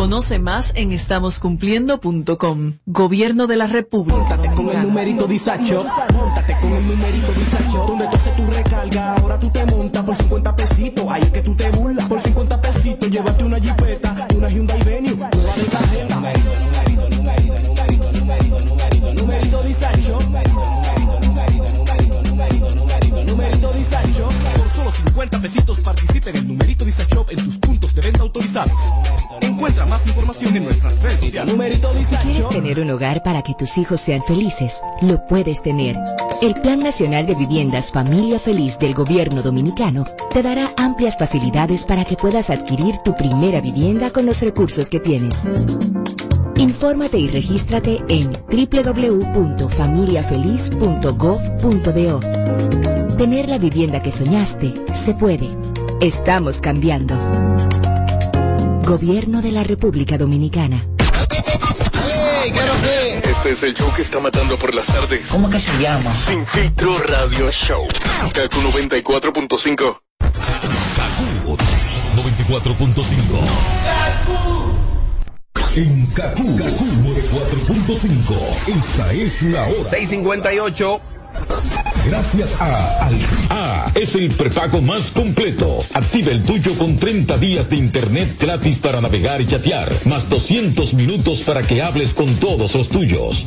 Conoce más en estamoscumpliendo.com. Gobierno de la República. Con el numerito disacho, montate con el numerito disacho, donde tú haces tu recarga, ahora tú te montas por 50 pesitos, ahí es que tú te burlas, por 50 pesitos, llévate una jipeta, una Hyundai Venue, nueva de tarjeta. Numerito, numerito, numerito, numerito, numerito, numerito, numerito disacho, numerito, numerito, numerito, numerito, numerito, numerito, disacho. Por solo 50 pesitos participa en el numerito en tus puntos de venta autorizados. Encuentra más información en nuestras redes sociales. Quieres tener un hogar para que tus hijos sean felices, lo puedes tener. El Plan Nacional de Viviendas Familia Feliz del Gobierno Dominicano te dará amplias facilidades para que puedas adquirir tu primera vivienda con los recursos que tienes. Infórmate y regístrate en www.familiafeliz.gov.do. Tener la vivienda que soñaste se puede. Estamos cambiando. Gobierno de la República Dominicana. Este es el show que está matando por las tardes. ¿Cómo que se llama? Sin filtro radio show. Kaku 94.5. 94.5. En Kaku, Kaku 4.5. Esta es la hora. 658. Gracias a Al A es el prepago más completo. Activa el tuyo con 30 días de internet gratis para navegar y chatear, más 200 minutos para que hables con todos los tuyos.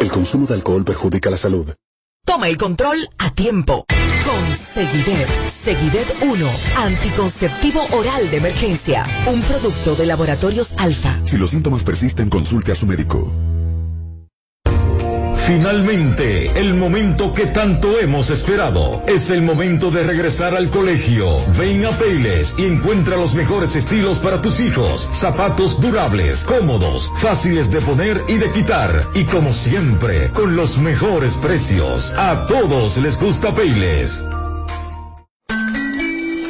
El consumo de alcohol perjudica la salud. Toma el control a tiempo. Con Seguidet. Seguidet 1. Anticonceptivo oral de emergencia. Un producto de laboratorios alfa. Si los síntomas persisten, consulte a su médico. Finalmente, el momento que tanto hemos esperado. Es el momento de regresar al colegio. Ven a Payless y encuentra los mejores estilos para tus hijos. Zapatos durables, cómodos, fáciles de poner y de quitar. Y como siempre, con los mejores precios. A todos les gusta Payless.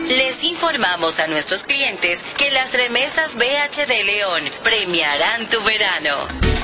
Les informamos a nuestros clientes que las remesas BH de León premiarán tu verano.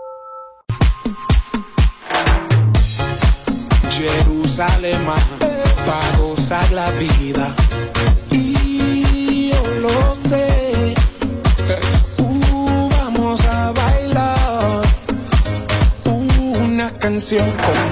Jerusalén, para gozar la vida. Y yo lo sé. Vamos a bailar una canción como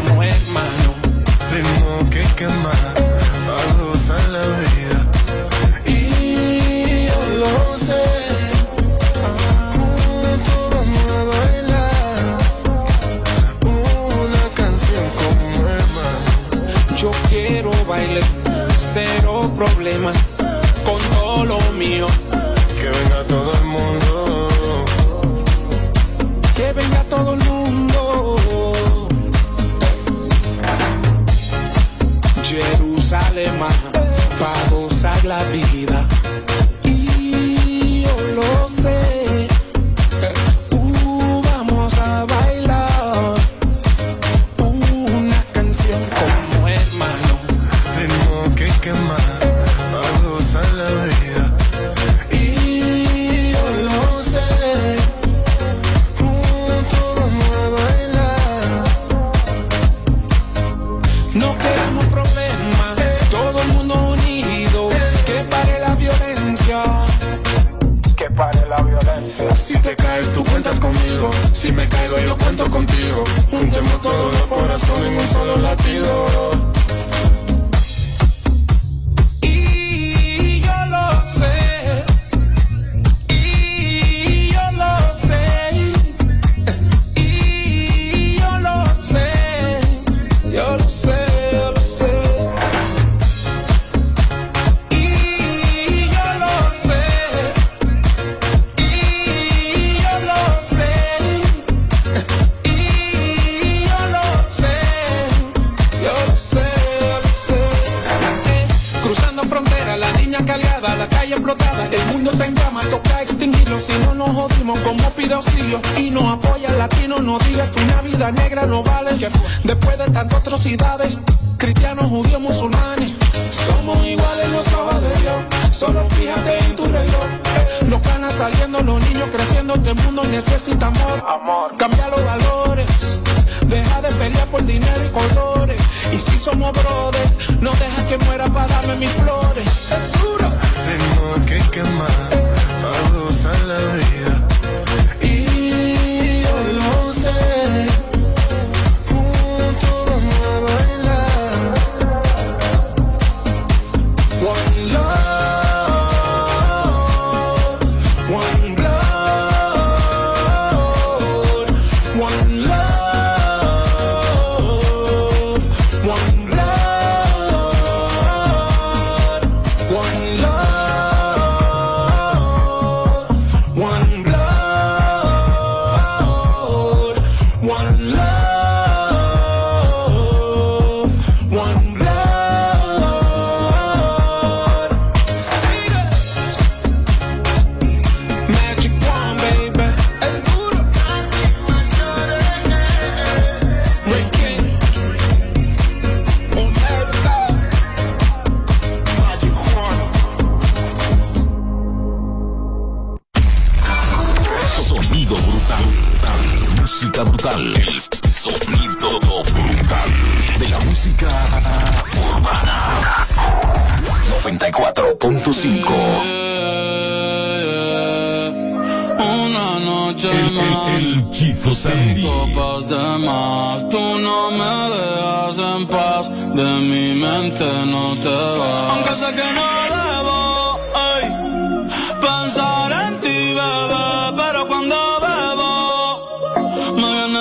pide auxilio y no apoya al latino, no diga que una vida negra no vale. Después de tantas atrocidades, cristianos, judíos, musulmanes, somos iguales los ojos de Dios. Solo fíjate en tu reloj. Los canas saliendo, los niños creciendo, este mundo necesita amor. amor. Cambia los valores. Deja de pelear por dinero y colores. Y si somos brothers, no deja que muera para darme mis flores. Es duro. Tengo que quemar la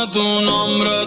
tu nombre,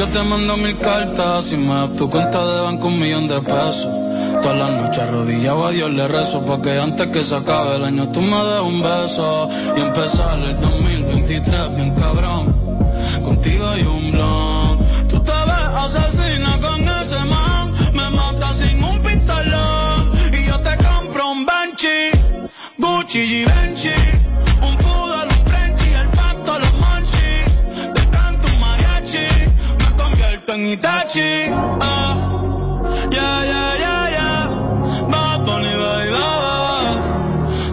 yo te mando mil cartas. Si me das tu cuenta de banco, un millón de pesos. Todas las noches arrodillado a Dios le rezo Porque antes que se acabe el año tú me des un beso Y empezar el 2023 bien cabrón Contigo hay un blon Tú te ves asesina con ese man Me mata sin un pistolón Y yo te compro un Banshee Gucci y Benchi Itachi. Ah. Yeah, yeah, yeah, yeah. Bad Bunny, baby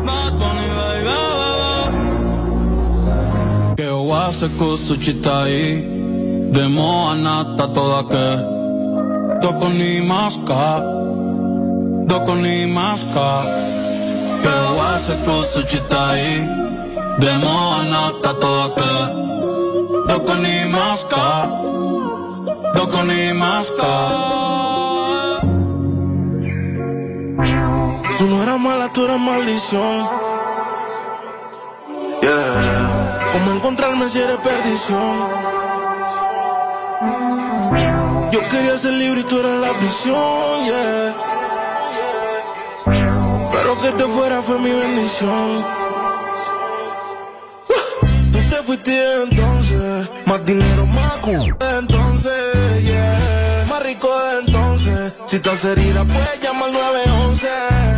Bad Bunny, baby Que toda que. Ni maska Doko ni maska anata toda que. Ni Doko ni maska Tú no eras mala, tú eras maldición. Yeah. ¿Cómo encontrarme si eres perdición? Yo quería quería ser libre y tú eras la prisión, yeah. Pero que te fuera fue mi bendición. Fuiste entonces, más dinero, más cool. Entonces, yeah. Más rico de entonces. Si estás herida, puedes llamar 911,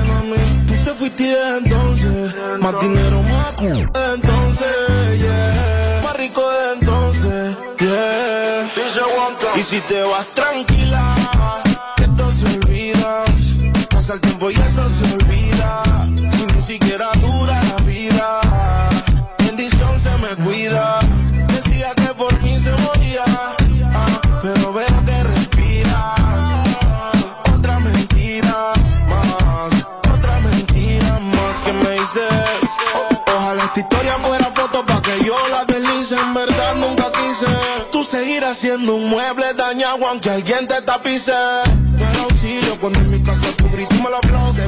mami. Tú te fuiste entonces, más dinero, más cool. Entonces, yeah. Más rico de entonces, yeah. Y si te vas tranquila, que esto se olvida. Pasa el tiempo y eso se olvida. Historia fuera foto para que yo la deslice. En verdad nunca quise. Tú seguirás siendo un mueble dañado aunque alguien te tapice. Pero auxilio cuando en mi casa tu grito me lo aplaude.